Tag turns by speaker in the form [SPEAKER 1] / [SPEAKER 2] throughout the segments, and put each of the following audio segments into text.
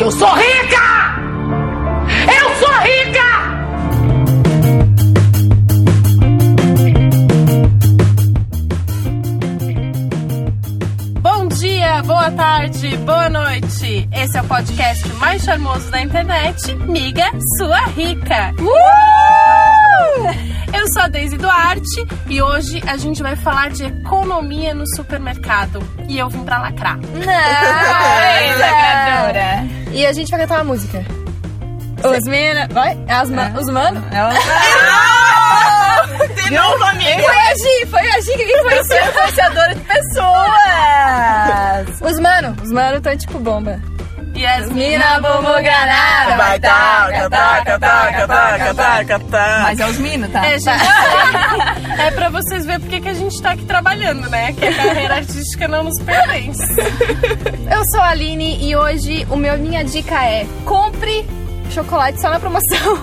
[SPEAKER 1] Que eu sou rica! Eu sou rica!
[SPEAKER 2] Bom dia, boa tarde, boa noite. Esse é o podcast mais charmoso da internet, Miga Sua Rica. Eu sou a Deise Duarte e hoje a gente vai falar de economia no supermercado. E eu vim pra lacrar.
[SPEAKER 3] Ai,
[SPEAKER 4] lacradora.
[SPEAKER 3] E a gente vai cantar uma música. Os meninos. Vai? As ma Os mano?
[SPEAKER 4] De novo, amiga.
[SPEAKER 3] Foi a Gi, foi a Gi que influenciou.
[SPEAKER 4] Influenciadora de pessoas.
[SPEAKER 3] Os mano, os mano estão tipo bomba.
[SPEAKER 2] E as
[SPEAKER 3] Mina, bumbum, granada.
[SPEAKER 4] Vai taca, taca, taca, taca, taca, taca.
[SPEAKER 5] Mas é os minos, tá?
[SPEAKER 2] É, gente, é pra vocês verem porque que a gente tá aqui trabalhando, né? Que a carreira artística não nos pertence.
[SPEAKER 3] Eu sou a Aline e hoje o meu, minha dica é compre chocolate só na promoção.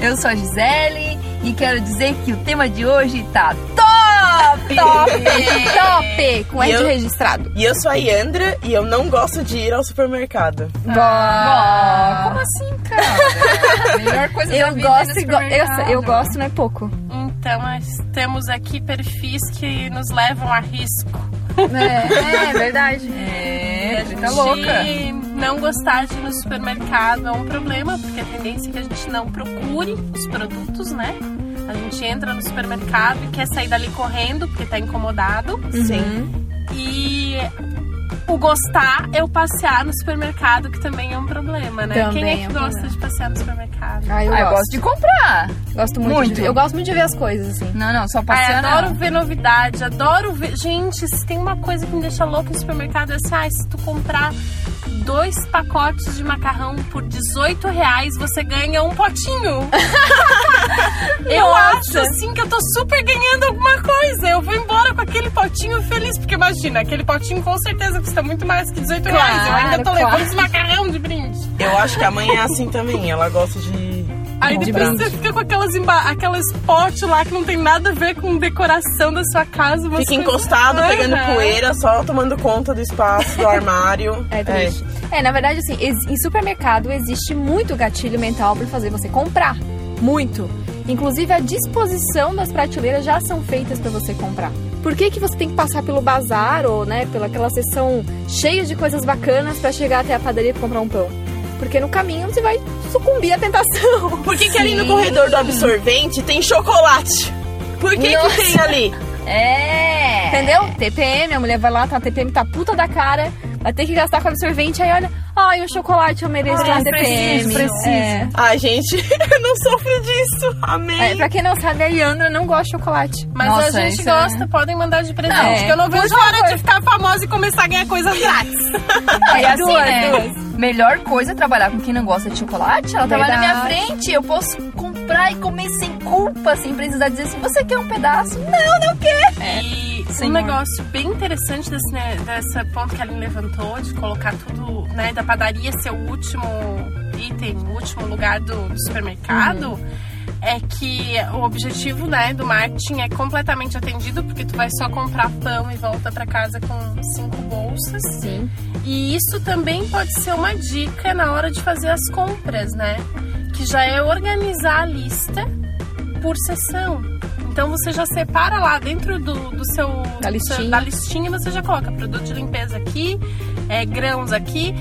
[SPEAKER 5] Eu sou a Gisele e quero dizer que o tema de hoje tá top!
[SPEAKER 3] Top! Top! Com
[SPEAKER 4] E
[SPEAKER 3] R
[SPEAKER 4] eu-
[SPEAKER 3] registrado.
[SPEAKER 4] E eu sou a Yandra e eu não gosto de ir ao supermercado.
[SPEAKER 5] Ah, como assim, cara? Melhor coisa da
[SPEAKER 3] Eu
[SPEAKER 5] vida
[SPEAKER 3] gosto,
[SPEAKER 5] é
[SPEAKER 3] go- eu, eu gosto, não é pouco.
[SPEAKER 2] Então, nós temos aqui perfis que nos levam a risco.
[SPEAKER 3] É, é verdade.
[SPEAKER 5] É,
[SPEAKER 2] De
[SPEAKER 5] tá louca.
[SPEAKER 2] não gostar de ir no supermercado é um problema, porque a tendência é que a gente não procure os produtos, né? A gente entra no supermercado e quer sair dali correndo porque tá incomodado.
[SPEAKER 4] Sim.
[SPEAKER 2] E o gostar é o passear no supermercado, que também é um problema, né?
[SPEAKER 3] Também
[SPEAKER 2] Quem é
[SPEAKER 3] é
[SPEAKER 2] que
[SPEAKER 3] um
[SPEAKER 2] gosta
[SPEAKER 3] problema.
[SPEAKER 2] de passear no supermercado?
[SPEAKER 3] Ah, eu,
[SPEAKER 5] Ah, eu
[SPEAKER 3] gosto.
[SPEAKER 5] gosto de comprar.
[SPEAKER 3] Gosto muito.
[SPEAKER 5] Muito.
[SPEAKER 3] de eu gosto muito de ver as coisas, assim.
[SPEAKER 5] Não, não, só
[SPEAKER 2] Ai,
[SPEAKER 5] passear
[SPEAKER 2] adoro
[SPEAKER 5] não.
[SPEAKER 2] ver novidade, adoro ver. Gente, se tem uma coisa que me deixa louca no supermercado é assim, ah, se tu comprar dois pacotes de macarrão por 18 reais, você ganha um potinho. eu
[SPEAKER 3] Nossa.
[SPEAKER 2] acho assim que eu tô super ganhando alguma coisa. Eu vou embora com aquele potinho feliz, porque imagina, aquele potinho com certeza custa muito mais que 18 reais. Eu ainda tô
[SPEAKER 3] Claro,
[SPEAKER 2] levando
[SPEAKER 3] claro.
[SPEAKER 2] esse macarrão de brinde.
[SPEAKER 4] Eu acho que a mãe é assim também. Ela gosta de.
[SPEAKER 2] Aí
[SPEAKER 3] De
[SPEAKER 2] depois
[SPEAKER 3] brinde.
[SPEAKER 2] você fica com aquelas, emba- aquelas potes lá que não tem nada a ver com decoração da sua casa.
[SPEAKER 4] Fica encostado, pegando poeira, só tomando conta do espaço, do armário.
[SPEAKER 3] É triste. É. na verdade, assim, em supermercado existe muito gatilho mental pra fazer você comprar. Muito. Inclusive, a disposição das prateleiras já são feitas pra você comprar. Por que, que você tem que passar pelo bazar ou, né, pela aquela seção cheia de coisas bacanas pra chegar até a padaria pra comprar um pão? Porque no caminho você vai sucumbir à tentação.
[SPEAKER 4] Por que, que ali no corredor do absorvente tem chocolate? Por que,
[SPEAKER 3] Nossa.
[SPEAKER 4] que tem ali?
[SPEAKER 5] É.
[SPEAKER 3] Entendeu? TPM, a mulher vai lá, tá, a TPM tá puta da cara, vai ter que gastar com absorvente, aí olha, ai, o chocolate eu mereço
[SPEAKER 5] Ai,
[SPEAKER 3] TPM.
[SPEAKER 5] preciso, preciso.
[SPEAKER 3] É.
[SPEAKER 4] Ai, gente, eu não sofro disso. Amém.
[SPEAKER 3] É, pra quem não sabe, a Yandra não gosta de chocolate.
[SPEAKER 2] Mas
[SPEAKER 5] Nossa,
[SPEAKER 2] a gente
[SPEAKER 5] é-
[SPEAKER 2] gosta, podem mandar de presente.
[SPEAKER 3] Não,
[SPEAKER 2] que eu não vejo a hora de ficar famosa e começar a ganhar coisas grátis.
[SPEAKER 5] É assim,
[SPEAKER 3] Duas,
[SPEAKER 5] né?
[SPEAKER 3] duas.
[SPEAKER 5] Melhor coisa é trabalhar com quem não gosta de chocolate. Ela trabalha na minha
[SPEAKER 3] Verdade.
[SPEAKER 5] frente. Eu posso comprar e comer sem culpa, sem precisar dizer assim: você quer um pedaço? Não, não quer.
[SPEAKER 2] E um
[SPEAKER 5] Senhor.
[SPEAKER 2] negócio bem interessante desse, né, dessa ponto que a Aline levantou, de colocar tudo, né, da padaria ser o último item, o último lugar do, do supermercado. É que o objetivo, né, do marketing é completamente atendido, porque tu vai só comprar pão e volta pra casa com cinco bolsas.
[SPEAKER 3] Sim.
[SPEAKER 2] E isso também pode ser uma dica na hora de fazer as compras, né? Que já é organizar a lista por sessão. Então você já separa lá dentro do, do seu
[SPEAKER 3] Da
[SPEAKER 2] do seu-
[SPEAKER 3] listinha.
[SPEAKER 2] da listinha você já coloca produto de limpeza aqui, é, grãos aqui,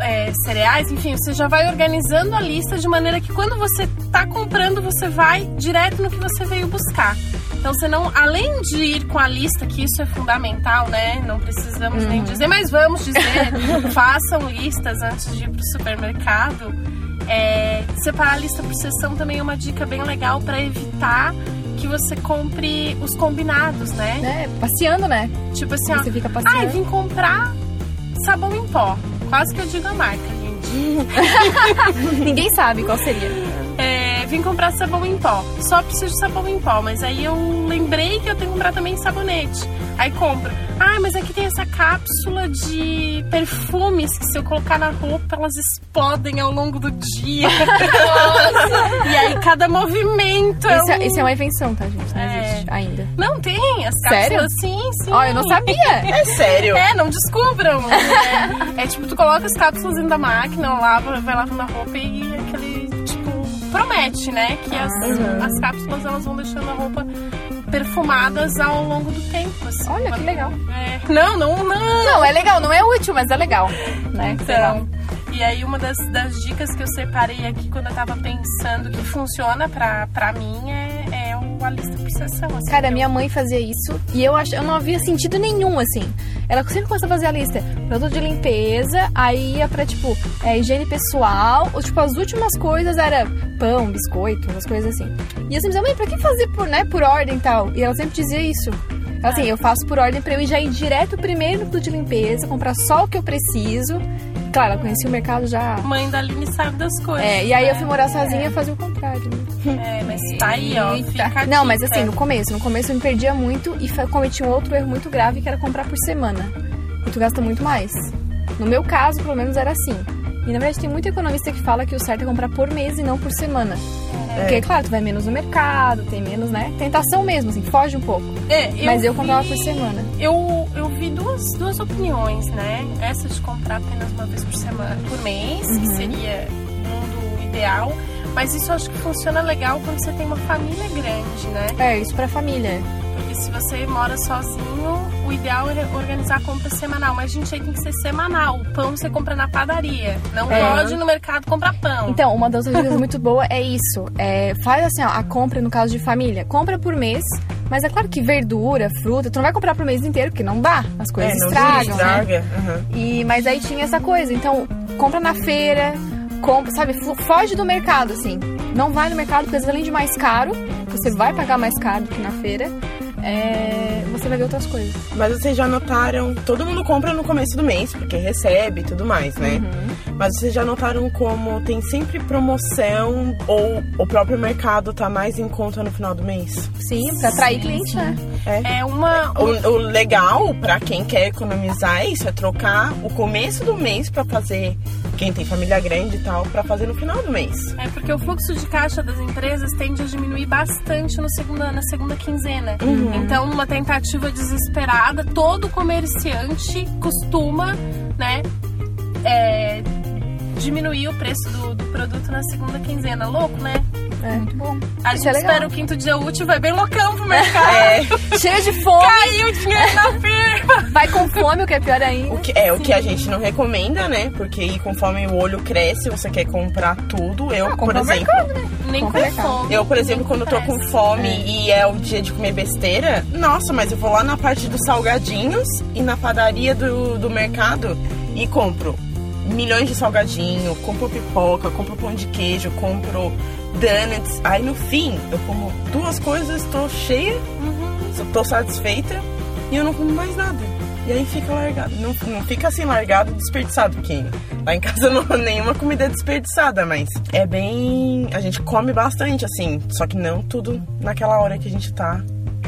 [SPEAKER 2] é, cereais, enfim, você já vai organizando a lista de maneira que quando você tá comprando, você vai direto no que você veio buscar. Então você não, além de ir com a lista, que isso é fundamental, né? Não precisamos nem dizer, mas vamos dizer, façam listas antes de ir pro supermercado. É, separar a lista por sessão também é uma dica bem legal para evitar que você compre os combinados, né?
[SPEAKER 3] É, passeando, né?
[SPEAKER 2] Tipo assim, ó,
[SPEAKER 3] Você fica
[SPEAKER 2] ai,
[SPEAKER 3] passeando.
[SPEAKER 2] vim comprar sabão em pó. Quase que eu digo a marca, gente.
[SPEAKER 3] Ninguém sabe qual seria.
[SPEAKER 2] É, vim comprar sabão em pó. Só preciso de sabão em pó, mas aí eu lembrei que eu tenho que comprar também sabonete. Aí compro. Ah, mas aqui tem essa cápsula de perfumes que se eu colocar na roupa elas explodem ao longo do dia. e aí cada movimento é
[SPEAKER 3] Isso, é,
[SPEAKER 2] um-
[SPEAKER 3] isso é uma invenção, tá, gente? Não
[SPEAKER 2] É.
[SPEAKER 3] existe ainda.
[SPEAKER 2] Não tem, as
[SPEAKER 3] Sério?
[SPEAKER 2] cápsulas sim, sim.
[SPEAKER 3] Ó, eu não sabia.
[SPEAKER 4] É sério.
[SPEAKER 2] É, não descubram. É, é tipo, tu coloca as cápsulas dentro da máquina, lava, vai lavando a roupa e aquele, promete, né? Que as,
[SPEAKER 3] Ah.
[SPEAKER 2] as cápsulas elas vão deixando a roupa perfumadas ao longo do tempo. assim.
[SPEAKER 3] Olha, que legal.
[SPEAKER 2] É. Não, não, não.
[SPEAKER 3] Não, é legal, não é útil, mas é legal. Né?
[SPEAKER 2] Então, e aí uma das, das dicas que eu separei aqui quando eu tava pensando que funciona pra, pra mim é, é o, a lista por sessão. Assim,
[SPEAKER 3] Cara, minha mãe fazia isso e eu, ach... eu não havia sentido nenhum, assim. Ela sempre começou a fazer a lista. Produto de limpeza, aí ia pra, tipo, é, higiene pessoal. Ou, tipo, as últimas coisas era pão, biscoito, umas coisas assim. E eu sempre dizia, mãe, pra que fazer por, né, por ordem e tal? E ela sempre dizia isso. Assim, eu faço por ordem pra eu ir já ir direto primeiro no produto de limpeza, comprar só o que eu preciso. Claro, ela conhecia o mercado já...
[SPEAKER 2] Mãe da Aline sabe das coisas.
[SPEAKER 3] É, e aí eu
[SPEAKER 2] né?
[SPEAKER 3] fui morar sozinha e fazia o contrário. né?
[SPEAKER 2] É, mas tá aí, ó. Fica
[SPEAKER 3] Não, mas assim, no começo. No começo eu me perdia muito e cometi um outro erro muito grave que era comprar por semana. E tu gasta muito mais. No meu caso, pelo menos, era assim. E na verdade tem muito economista que fala que o certo é comprar por mês e não por semana. Porque, claro, tu vai menos no mercado, tem menos, né? Tentação mesmo, assim, foge um pouco.
[SPEAKER 2] É,
[SPEAKER 3] Mas eu comprava
[SPEAKER 2] vi-
[SPEAKER 3] por semana.
[SPEAKER 2] Eu, eu vi duas, duas opiniões, né? Essa de comprar apenas uma vez por semana, por mês,
[SPEAKER 3] Uhum.
[SPEAKER 2] que seria o mundo ideal. Mas isso eu acho que funciona legal quando você tem uma família grande, né?
[SPEAKER 3] É, isso pra família.
[SPEAKER 2] Porque se você mora sozinho, o ideal é organizar a compra semanal. Mas, gente, aí tem que ser semanal. O pão você compra na padaria. Não
[SPEAKER 3] É.
[SPEAKER 2] pode ir no mercado comprar pão.
[SPEAKER 3] Então, uma das dicas muito boa é isso. É, faz assim, ó, a compra no caso de família. Compra por mês, mas é claro que verdura, fruta, tu não vai comprar pro mês inteiro, porque não dá. As coisas
[SPEAKER 4] É, não
[SPEAKER 3] estragam, né?
[SPEAKER 4] estraga. aham.
[SPEAKER 3] E, mas aí tinha essa coisa. Então, compra na feira, compra, sabe, foge do mercado, assim. Não vai no mercado, porque além de mais caro, você vai pagar mais caro do que na feira, é, você vai ver outras coisas.
[SPEAKER 4] Mas vocês já notaram, todo mundo compra no começo do mês, porque recebe e tudo mais, né?
[SPEAKER 3] Uhum.
[SPEAKER 4] Mas vocês já notaram como tem sempre promoção ou o próprio mercado tá mais em conta no final do mês?
[SPEAKER 3] Sim, pra atrair cliente, né?
[SPEAKER 2] É uma.
[SPEAKER 4] O, o legal pra quem quer economizar é isso, é trocar o começo do mês pra fazer, quem tem família grande e tal, pra fazer no final do mês.
[SPEAKER 2] É porque o fluxo de caixa das empresas tende a diminuir bastante no segunda, na segunda quinzena. Então, numa tentativa desesperada, todo comerciante costuma, né, é, diminuir o preço do, do produto na segunda quinzena. Louco, né?
[SPEAKER 3] É, muito bom.
[SPEAKER 2] A
[SPEAKER 3] Isso
[SPEAKER 2] gente
[SPEAKER 3] é
[SPEAKER 2] espera o quinto dia útil, vai bem loucão pro mercado.
[SPEAKER 4] É,
[SPEAKER 3] Cheio de fome,
[SPEAKER 2] Caiu o dinheiro na firma.
[SPEAKER 3] vai com fome, o que é pior ainda.
[SPEAKER 4] o que, é o que a gente não recomenda, né? Porque conforme o olho cresce, você quer comprar tudo. Eu, por
[SPEAKER 3] compra no
[SPEAKER 4] exemplo,
[SPEAKER 3] mercado, né?
[SPEAKER 2] Nem com fome.
[SPEAKER 4] Eu, por exemplo, quando eu tô com fome e é o dia de comer besteira, nossa, mas eu vou lá na parte dos salgadinhos e na padaria do, do mercado e compro milhões de salgadinho, compro pipoca, compro pão de queijo, compro donuts. Aí no fim, eu como duas coisas, tô cheia, tô satisfeita e eu não como mais nada. E aí fica largado. Não, não fica assim largado, desperdiçado, porque lá em casa não nenhuma comida é desperdiçada, mas é bem. A gente come bastante, assim. Só que não tudo naquela hora que a gente tá.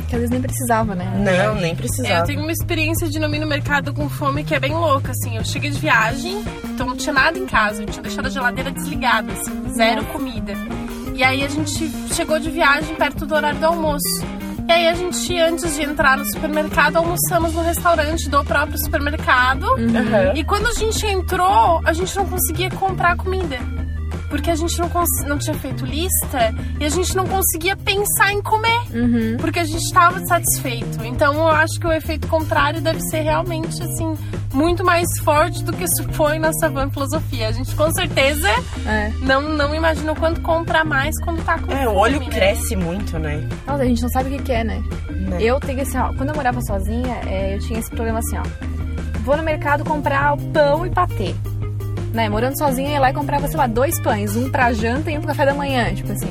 [SPEAKER 3] Que às vezes nem precisava, né?
[SPEAKER 4] Não, nem
[SPEAKER 2] É, eu
[SPEAKER 4] precisava.
[SPEAKER 2] tenho uma experiência de não ir no mercado com fome que é bem louca, assim. Eu cheguei de viagem, então não tinha nada em casa. Eu tinha deixado a geladeira desligada, assim, zero comida. E aí a gente chegou de viagem perto do horário do almoço. E aí a gente, antes de entrar no supermercado, almoçamos no restaurante do próprio supermercado.
[SPEAKER 4] Aham.
[SPEAKER 2] E quando a gente entrou, a gente não conseguia comprar comida. Porque a gente não, não tinha feito lista e a gente não conseguia pensar em comer.
[SPEAKER 3] Uhum.
[SPEAKER 2] Porque a gente estava satisfeito. Então eu acho que o efeito contrário deve ser realmente, assim, muito mais forte do que supõe nossa van filosofia. A gente com certeza
[SPEAKER 3] É.
[SPEAKER 2] não, não imagina o quanto compra mais quando tá com
[SPEAKER 4] É, o olho
[SPEAKER 2] né?
[SPEAKER 4] cresce muito, né?
[SPEAKER 3] Nossa, a gente não sabe o que, que é, né?
[SPEAKER 4] Né?
[SPEAKER 3] Eu tenho assim, ó, quando eu morava sozinha, é, eu tinha esse problema assim, ó. Vou no mercado comprar pão e patê. Né, morando sozinha, eu ia lá e comprava, sei lá, dois pães, um pra janta e um pro café da manhã, tipo assim.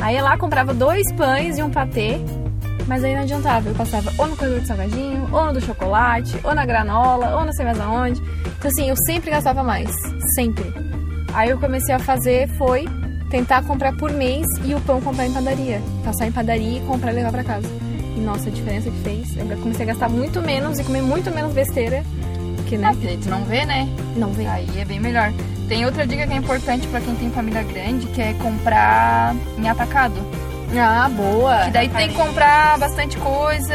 [SPEAKER 3] Aí eu ia lá, comprava dois pães e um patê, mas aí não adiantava. Eu passava ou no corredor de salgadinho, ou no do chocolate, ou na granola, ou não sei mais aonde. Então assim, eu sempre gastava mais, sempre. Aí eu comecei a fazer, foi tentar comprar por mês e o pão comprar em padaria. Passar em padaria e comprar e levar pra casa. E nossa, a diferença que fez. Eu comecei a gastar muito menos e comer muito menos besteira. Que, né?
[SPEAKER 5] Porque tu não vê, né?
[SPEAKER 3] Não vem.
[SPEAKER 5] Aí é bem melhor. Tem outra dica que é importante pra quem tem família grande, que é comprar em atacado.
[SPEAKER 3] Ah, boa.
[SPEAKER 5] Que daí tem que comprar bastante coisa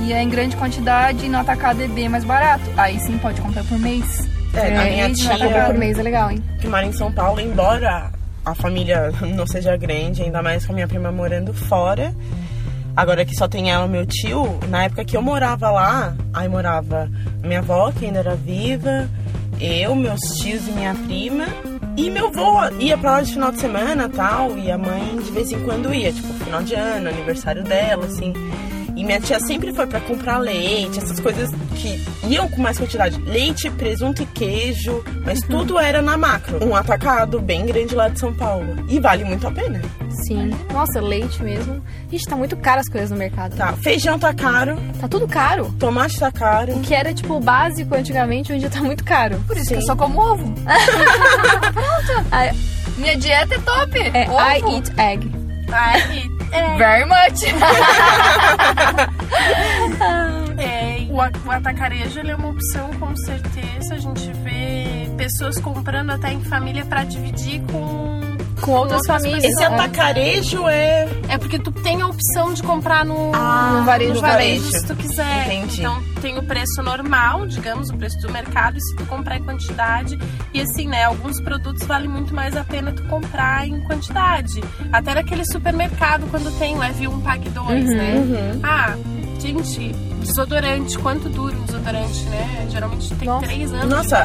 [SPEAKER 5] e é em grande quantidade e no atacado é bem mais barato. Aí sim pode comprar por mês.
[SPEAKER 4] É, a minha
[SPEAKER 5] Mês,
[SPEAKER 3] Pra comprar por
[SPEAKER 4] tia
[SPEAKER 3] mês é legal, hein?
[SPEAKER 4] que mora em São Paulo, embora a família não seja grande, ainda mais com a minha prima morando fora. Agora que só tem ela e meu tio, na época que eu morava lá, aí morava minha avó, que ainda era viva, eu, meus tios e minha prima. E meu avô ia pra lá de final de semana tal, e a mãe de vez em quando ia, tipo, final de ano, aniversário dela, assim. E minha tia sempre foi pra comprar leite, essas coisas que iam com mais quantidade. Leite, presunto e queijo, mas tudo era na macro. Um atacado bem grande lá de São Paulo. E vale muito a pena.
[SPEAKER 3] Sim. Nossa, leite mesmo. Gente, tá muito caro as coisas no mercado.
[SPEAKER 4] Tá, feijão tá caro,
[SPEAKER 3] Tá tudo caro.
[SPEAKER 4] tomate tá caro.
[SPEAKER 3] O que era, tipo, básico antigamente, hoje em dia tá muito caro.
[SPEAKER 5] Por isso que eu só como ovo.
[SPEAKER 3] Ah,
[SPEAKER 5] Minha dieta é top.
[SPEAKER 3] É,
[SPEAKER 5] ovo.
[SPEAKER 3] I eat egg.
[SPEAKER 2] Ai, é,
[SPEAKER 5] Very much.
[SPEAKER 2] é, o, o atacarejo ele é uma opção com certeza. A gente vê pessoas comprando até em família pra dividir com
[SPEAKER 3] Com outras famílias.
[SPEAKER 4] Esse atacarejo é.
[SPEAKER 2] É porque tu tem a opção de comprar no,
[SPEAKER 4] Ah,
[SPEAKER 3] no varejo,
[SPEAKER 2] no varejo, se tu quiser.
[SPEAKER 4] Entendi.
[SPEAKER 2] Então tem o preço normal, digamos, o preço do mercado, e se tu comprar em quantidade. E assim, né, alguns produtos vale muito mais a pena tu comprar em quantidade. Até naquele supermercado, quando tem leve um, pague dois, né? Ah, gente, desodorante, quanto dura um desodorante, né? Geralmente tem
[SPEAKER 3] Nossa.
[SPEAKER 2] três anos.
[SPEAKER 4] Nossa,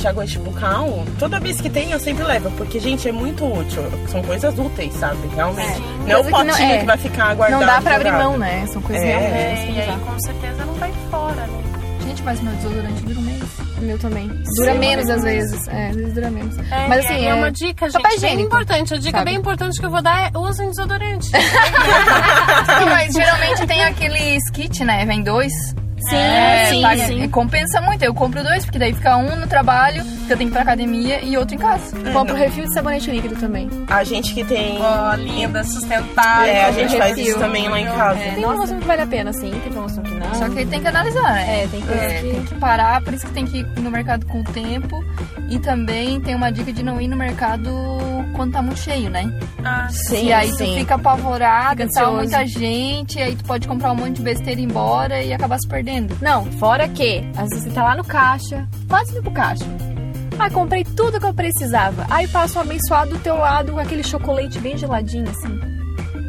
[SPEAKER 2] de
[SPEAKER 4] aquele enxaguante bucal, toda vez que tem eu sempre levo, porque, gente, é muito útil. São coisas úteis, sabe? Realmente. Não é o
[SPEAKER 3] Coisa que não-
[SPEAKER 4] potinho
[SPEAKER 3] é.
[SPEAKER 4] que vai ficar guardado.
[SPEAKER 3] Não dá pra abrir mão, né? São coisas
[SPEAKER 4] É.
[SPEAKER 3] realmente.
[SPEAKER 2] É, e aí com certeza não vai fora, né?
[SPEAKER 5] Gente, mas meu desodorante dura um mês.
[SPEAKER 3] O meu também. Dura
[SPEAKER 2] Sim.
[SPEAKER 3] menos às vezes. É, às vezes dura menos.
[SPEAKER 2] É,
[SPEAKER 3] Mas assim,
[SPEAKER 2] aí é uma dica, gente,
[SPEAKER 3] papel
[SPEAKER 2] bem importante. A dica
[SPEAKER 3] sabe?
[SPEAKER 2] bem importante que eu vou dar é usem desodorante.
[SPEAKER 5] Mas geralmente tem aqueles kit, né? Vem dois.
[SPEAKER 3] Sim,
[SPEAKER 5] É,
[SPEAKER 3] sim,
[SPEAKER 5] paga-
[SPEAKER 3] sim.
[SPEAKER 5] Compensa muito. Eu compro dois, porque daí fica um no trabalho, que eu tenho que ir pra academia, e outro em casa.
[SPEAKER 3] Compro refil de sabonete líquido também.
[SPEAKER 4] A gente que tem.
[SPEAKER 2] Ó, linda, sustentável.
[SPEAKER 4] É, a gente faz isso também lá em casa.
[SPEAKER 3] É, tem promoção que vale a pena, sim. Tem promoção que não.
[SPEAKER 5] Só que tem que analisar, né?
[SPEAKER 3] É, tem coisa
[SPEAKER 5] É,
[SPEAKER 3] que-
[SPEAKER 5] tem que parar, por isso que tem que ir no mercado com o tempo. E também tem uma dica de não ir no mercado quando tá muito cheio, né?
[SPEAKER 2] Ah,
[SPEAKER 4] Sim,
[SPEAKER 5] e aí tu
[SPEAKER 4] sim.
[SPEAKER 5] fica apavorado,
[SPEAKER 3] Fica
[SPEAKER 5] tá muita gente, aí tu pode comprar um monte de besteira e ir embora e acabar se perdendo.
[SPEAKER 3] Não, fora que, às vezes você tá lá no caixa, quase indo pro caixa. Ah, comprei tudo que eu precisava. Aí passa um abençoado do teu lado com aquele chocolate bem geladinho, assim.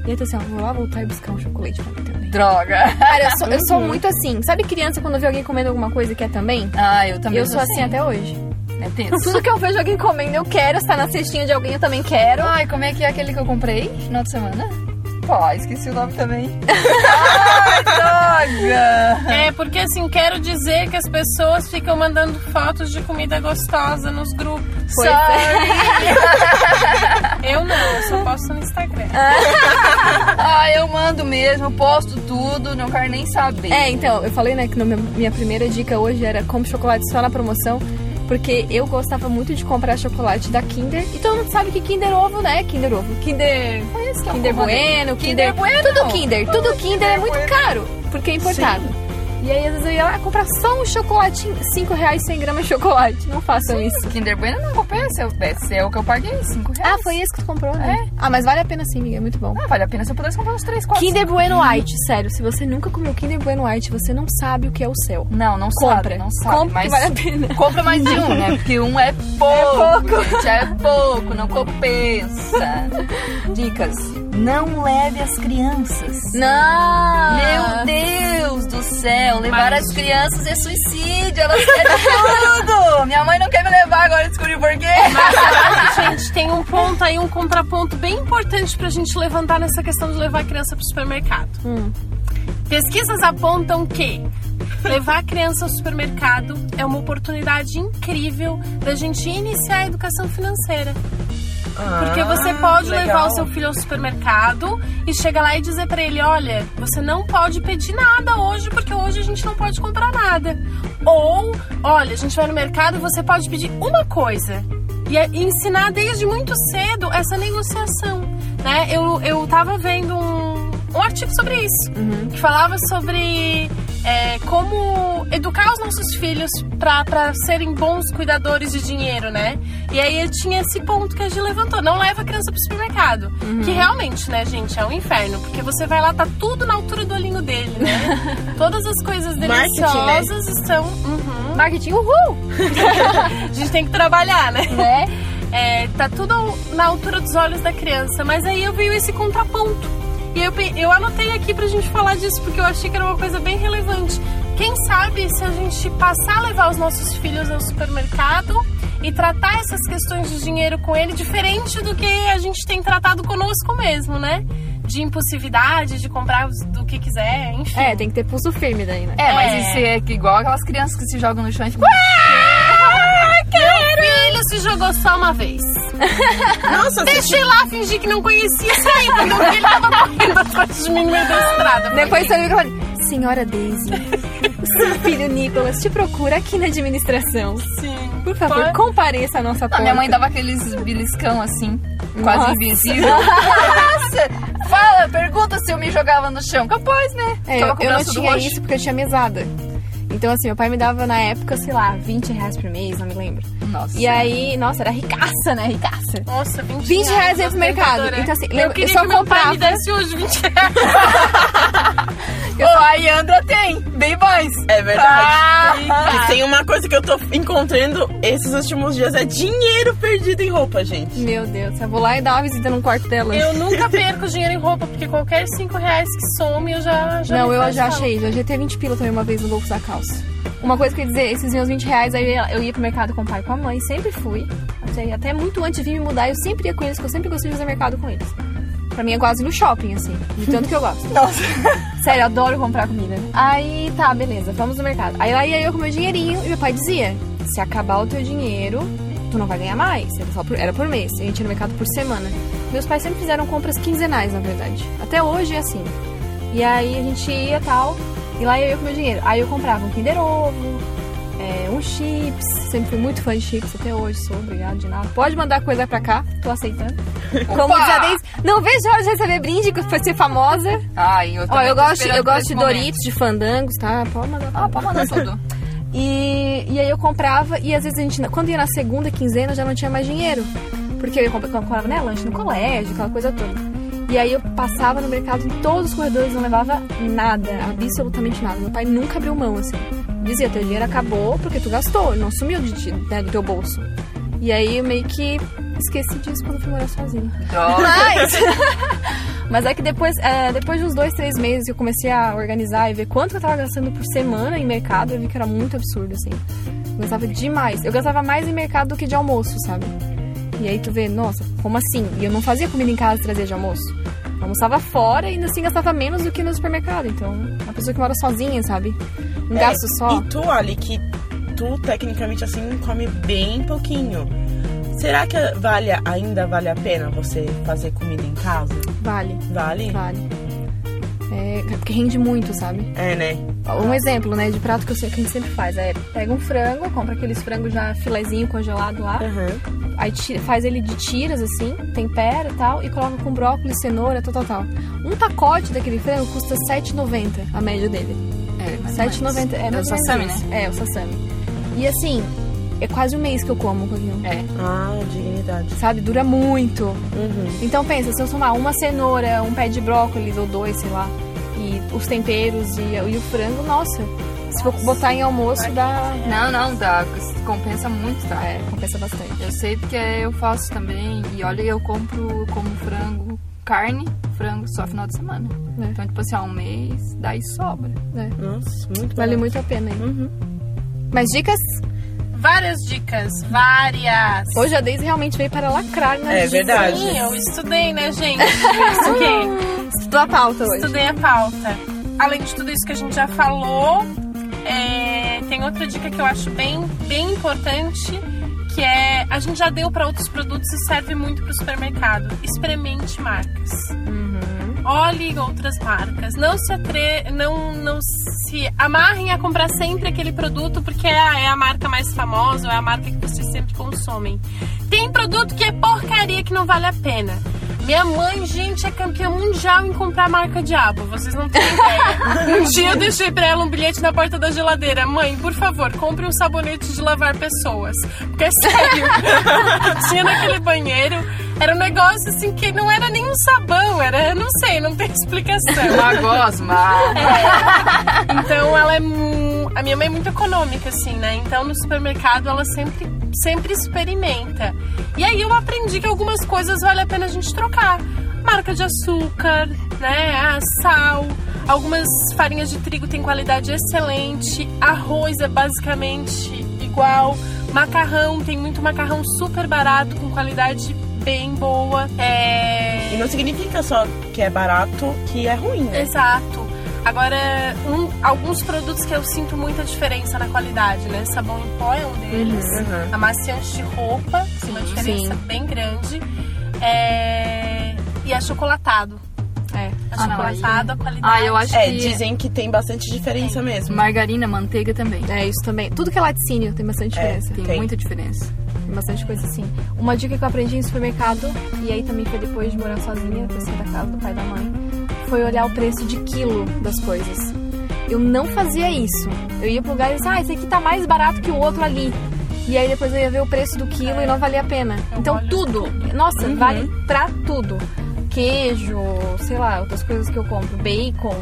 [SPEAKER 3] E aí tu assim, ó, vou lá voltar e buscar um chocolate pra mim também.
[SPEAKER 5] Droga!
[SPEAKER 3] Cara, eu sou, eu sou muito assim. Sabe criança quando vê alguém comendo alguma coisa e quer também?
[SPEAKER 5] Ah, eu também
[SPEAKER 3] eu sou assim até hoje.
[SPEAKER 5] É tenso.
[SPEAKER 3] Tudo que eu vejo alguém comendo, eu quero. Se tá na cestinha de alguém, eu também quero.
[SPEAKER 5] Ai, como é que é aquele que eu comprei no final de semana? Pô, esqueci o nome também. Ai, droga!
[SPEAKER 2] É, porque assim, quero dizer que as pessoas ficam mandando fotos de comida gostosa nos grupos.
[SPEAKER 3] Pois é.
[SPEAKER 2] Eu não, eu só posto no Instagram.
[SPEAKER 5] Ah, eu mando mesmo, eu posto tudo, não quero nem saber.
[SPEAKER 3] É, então, eu falei, né, que no meu- minha primeira dica hoje era compre chocolate só na promoção. Porque eu gostava muito de comprar chocolate da Kinder. E todo mundo sabe que Kinder Ovo, né? Kinder Ovo. Kinder.
[SPEAKER 5] Que é
[SPEAKER 3] Kinder
[SPEAKER 5] comando.
[SPEAKER 3] Bueno,
[SPEAKER 5] Kinder
[SPEAKER 3] Kinder.
[SPEAKER 5] Bueno.
[SPEAKER 3] Tudo Kinder. Tudo Kinder é muito caro. Porque é importado. E aí, às vezes, eu ia lá comprar só um chocolatinho. 5 reais 100 gramas de chocolate. Não façam isso.
[SPEAKER 5] Kinder Bueno não compensa, esse é o que eu paguei, 5 reais.
[SPEAKER 3] Ah, foi esse que tu comprou, né? Ah, mas vale a pena sim, amiga. É muito bom.
[SPEAKER 5] Ah, vale a pena se eu pudesse comprar uns 3, 4,
[SPEAKER 3] Kinder Bueno White, sério. Se você nunca comeu Kinder Bueno White, você não sabe o que é o céu.
[SPEAKER 5] Não, não
[SPEAKER 3] Compra.
[SPEAKER 5] sabe, não sabe.
[SPEAKER 3] Compra
[SPEAKER 5] mas
[SPEAKER 3] vale a pena.
[SPEAKER 5] compra mais de um, né? Porque um é pouco. Gente, é pouco, não compensa. Dicas. Não leve as crianças.
[SPEAKER 3] Não!
[SPEAKER 5] Meu Deus do céu, levar
[SPEAKER 2] Mas-
[SPEAKER 5] as crianças é suicídio, elas querem tudo. Minha mãe não quer me levar agora, descobri por quê.
[SPEAKER 2] Gente, tem um ponto aí, um contraponto bem importante pra gente levantar nessa questão de levar a criança pro supermercado.
[SPEAKER 3] Hum.
[SPEAKER 2] Pesquisas apontam que levar a criança ao supermercado é uma oportunidade incrível da gente iniciar a educação financeira. Porque você pode
[SPEAKER 4] legal.
[SPEAKER 2] levar o seu filho ao supermercado e chegar lá e dizer pra ele, olha, você não pode pedir nada hoje porque hoje a gente não pode comprar nada. Ou, olha, a gente vai no mercado e você pode pedir uma coisa. E é- ensinar desde muito cedo essa negociação, né? Eu, eu tava vendo um, um artigo sobre isso, que falava sobre é, como educar os nossos filhos para serem bons cuidadores de dinheiro, né? E aí tinha esse ponto que a Gi levantou, não leva a criança pro supermercado. Que realmente, né, gente, é um inferno, porque você vai lá, tá tudo na altura do olhinho dele, né? Todas as coisas
[SPEAKER 4] Marketing, né?
[SPEAKER 2] deliciosas estão... Uhum.
[SPEAKER 3] Marketing, uhul!
[SPEAKER 2] A gente tem que trabalhar, né?
[SPEAKER 3] Né?
[SPEAKER 2] É, tá tudo na altura dos olhos da criança, mas aí eu veio esse contraponto. E eu, eu anotei aqui pra gente falar disso, porque eu achei que era uma coisa bem relevante. Quem sabe se a gente passar a levar os nossos filhos ao supermercado e tratar essas questões de dinheiro com ele diferente do que a gente tem tratado conosco mesmo, né? De impulsividade, de comprar do que quiser, enfim.
[SPEAKER 3] É, tem que ter pulso firme daí, né?
[SPEAKER 5] É, mas
[SPEAKER 2] É.
[SPEAKER 5] isso é que igual aquelas crianças que se jogam no chão e ficam.
[SPEAKER 2] Se jogou só uma vez.
[SPEAKER 4] Nossa, você
[SPEAKER 2] Deixei lá, fingi que não conhecia quando eu vi ele tava correndo atrás de mim no meio da estrada.
[SPEAKER 3] Depois você liga e Senhora Daisy, o seu filho Nicolas te procura aqui na administração.
[SPEAKER 2] Sim.
[SPEAKER 3] Por favor,
[SPEAKER 2] Foi?
[SPEAKER 3] compareça à nossa
[SPEAKER 5] Não,
[SPEAKER 3] porta.
[SPEAKER 5] minha mãe dava aqueles beliscão assim, quase
[SPEAKER 3] Nossa.
[SPEAKER 5] invisível. Nossa! Fala, pergunta se eu me jogava no chão. Capaz, né?
[SPEAKER 3] É, eu, eu não tinha isso porque eu tinha mesada. Então, assim, meu pai me dava na época, sei lá, 20 reais por mês, não me lembro.
[SPEAKER 5] Nossa.
[SPEAKER 3] E aí, nossa, era ricaça, né? Ricaça.
[SPEAKER 2] Nossa, 20,
[SPEAKER 3] 20 reais aí pro mercado. Então, assim,
[SPEAKER 2] eu
[SPEAKER 3] eu só
[SPEAKER 2] que meu pai me
[SPEAKER 3] comprava-
[SPEAKER 2] desse hoje 20 reais.
[SPEAKER 5] Ô, a Yandra tem, bem mais.
[SPEAKER 4] É verdade.
[SPEAKER 5] Ah,
[SPEAKER 4] E tem uma coisa que eu tô encontrando esses últimos dias: é dinheiro perdido em roupa, gente.
[SPEAKER 3] Meu Deus, eu vou lá e dar uma visita num quarto dela.
[SPEAKER 2] Eu nunca perco dinheiro em roupa, porque qualquer 5 reais que some, eu já, já
[SPEAKER 3] não, eu já achei, já já ter 20 pila também uma vez no bolso da calça. Uma coisa que eu ia dizer, esses meus 20 reais, aí eu ia, pro mercado com o pai e com a mãe, sempre fui. Até, até muito antes de vir me mudar, eu sempre ia com eles, porque eu sempre gostei de fazer mercado com eles. Pra mim é quase no shopping, assim, de tanto que eu gosto.
[SPEAKER 5] Nossa.
[SPEAKER 3] Sério, eu adoro comprar comida. Aí, tá, beleza, vamos no mercado. Aí lá ia eu com meu dinheirinho e meu pai dizia: se acabar o teu dinheiro, tu não vai ganhar mais. Era, só por, era por mês. A gente ia no mercado por semana. Meus pais sempre fizeram compras quinzenais, na verdade. Até hoje é assim. E aí a gente ia tal, e lá ia eu com meu dinheiro. Aí eu comprava um Kinder Ovo, é, um chips. Sempre fui muito fã de chips, até hoje sou, obrigado de nada. Pode mandar coisa pra cá, tô aceitando. Como a Deise, não vejo a hora de receber brinde pra ser famosa.
[SPEAKER 5] Ai, eu
[SPEAKER 3] Ó, eu gosto, eu gosto de
[SPEAKER 5] momento.
[SPEAKER 3] Doritos, de fandangos, tá? Pode mandar.
[SPEAKER 5] Ah, pode mandar tudo.
[SPEAKER 3] E, e aí eu comprava, e às vezes a gente, quando ia na segunda quinzena, já não tinha mais dinheiro. Porque eu ia comprava, né, lanche no colégio, aquela coisa toda. E aí eu passava no mercado em todos os corredores, não levava nada, absolutamente nada. Meu pai nunca abriu mão, assim. Dizia, teu dinheiro acabou porque tu gastou, não sumiu de ti, né, do teu bolso. E aí eu meio que esqueci disso quando fui morar sozinha. Mas, mas é que depois, é, depois de uns dois, três meses que eu comecei a organizar e ver quanto eu tava gastando por semana em mercado, eu vi que era muito absurdo, assim. Eu gastava demais. Eu gastava mais em mercado do que de almoço, sabe? E aí tu vê, nossa, como assim? E eu não fazia comida em casa e trazia de almoço. Eu almoçava fora e ainda assim gastava menos do que no supermercado. Então, uma pessoa que mora sozinha, sabe? Um gasto só.
[SPEAKER 4] E tu, Ali, que tu tecnicamente assim come bem pouquinho. Será que vale, ainda vale a pena você fazer comida em casa?
[SPEAKER 3] Vale,
[SPEAKER 4] Vale?
[SPEAKER 3] vale. É, porque rende muito, sabe?
[SPEAKER 4] É, né?
[SPEAKER 3] Um exemplo, né, de prato que, eu sei, que a gente sempre faz é pega um frango, compra aqueles frangos já filezinho congelado lá,
[SPEAKER 4] Uhum.
[SPEAKER 3] aí tira- faz ele de tiras assim, tempera e tal, e coloca com brócolis, cenoura, tal, tal, tal. Um pacote daquele frango custa R$ 7,90 a média dele.
[SPEAKER 5] É, mais
[SPEAKER 3] R$
[SPEAKER 5] ou menos.
[SPEAKER 3] 7,90 é,
[SPEAKER 5] É o sassami, né?
[SPEAKER 3] É, o sassami. E assim, é quase um mês que eu como com aquilo.
[SPEAKER 5] É.
[SPEAKER 4] Ah, dignidade.
[SPEAKER 3] Sabe, dura muito.
[SPEAKER 4] Uhum.
[SPEAKER 3] Então pensa, se eu somar uma cenoura, um pé de brócolis ou dois, sei lá, e os temperos e, e o frango, nossa, se for botar em almoço dá.
[SPEAKER 5] Não, não, dá. Compensa muito, tá?
[SPEAKER 3] É, compensa bastante.
[SPEAKER 5] Eu sei porque eu faço também. E olha, eu compro como frango, carne, frango só final de semana.
[SPEAKER 3] É.
[SPEAKER 5] Então, tipo assim, há um mês, daí sobra.
[SPEAKER 3] É.
[SPEAKER 4] Nossa, muito
[SPEAKER 3] Vale muito a pena, hein?
[SPEAKER 4] Uhum.
[SPEAKER 3] Mais dicas?
[SPEAKER 2] Várias dicas, várias.
[SPEAKER 3] Hoje a Daisy realmente veio para lacrar na
[SPEAKER 4] É verdade.
[SPEAKER 2] Sim, eu estudei, né, gente? Eu estudei.
[SPEAKER 3] Estudou a pauta hoje.
[SPEAKER 2] Estudei a pauta. Além de tudo isso que a gente já falou, é, tem outra dica que eu acho bem, bem importante, que é a gente já deu para outros produtos e serve muito para o supermercado. Experimente marcas.
[SPEAKER 3] Uhum.
[SPEAKER 2] Olhe outras marcas. Não se atre... não, não se amarrem a comprar sempre aquele produto porque é a, é a marca mais famosa, é a marca que vocês sempre consomem. Tem produto que é porcaria que não vale a pena. Minha mãe, gente, é campeã mundial em comprar marca Diabo. Vocês não têm ideia. um dia eu deixei pra ela um bilhete na porta da geladeira. Mãe, por favor, compre um sabonete de lavar pessoas. Porque é sério. Tinha naquele banheiro. Era um negócio assim que não era nem um sabão, era, não sei, não tem explicação.
[SPEAKER 5] Uma gosma.
[SPEAKER 2] É. Então ela é. A minha mãe é muito econômica, assim, né? Então no supermercado ela sempre, sempre experimenta. E aí eu aprendi que algumas coisas vale a pena a gente trocar. Marca de açúcar, né? Ah, sal. Algumas farinhas de trigo têm qualidade excelente. Arroz é basicamente igual. Macarrão, tem muito macarrão super barato, com qualidade bem boa. É...
[SPEAKER 4] E não significa só que é barato que é ruim, né?
[SPEAKER 2] Exato. Agora, um- alguns produtos que eu sinto muita diferença na qualidade, né? Sabão em pó é um deles.
[SPEAKER 4] Uhum.
[SPEAKER 2] Amaciante de roupa, tem uma diferença bem grande. É, E achocolatado.
[SPEAKER 3] É.
[SPEAKER 2] Achocolatado,
[SPEAKER 5] não, aí-
[SPEAKER 2] a qualidade.
[SPEAKER 5] Ah, eu acho
[SPEAKER 4] É,
[SPEAKER 5] que
[SPEAKER 4] dizem que tem bastante diferença mesmo.
[SPEAKER 5] margarina, manteiga também.
[SPEAKER 3] É isso também. Tudo que é laticínio tem bastante
[SPEAKER 4] É,
[SPEAKER 3] diferença.
[SPEAKER 5] Tem,
[SPEAKER 4] Tem.
[SPEAKER 5] muita diferença.
[SPEAKER 3] Tem bastante coisa assim. Uma dica que eu aprendi em supermercado, e aí também foi depois de morar sozinha, ter saído da casa do pai e da mãe, foi olhar o preço de quilo das coisas. Eu não fazia isso. Eu ia pro lugar e disse, ah, esse aqui tá mais barato que o outro ali. E aí depois eu ia ver o preço do quilo e não valia a pena. Então
[SPEAKER 2] olho
[SPEAKER 3] tudo, nossa, vale pra tudo. Queijo, sei lá, outras coisas que eu compro, bacon.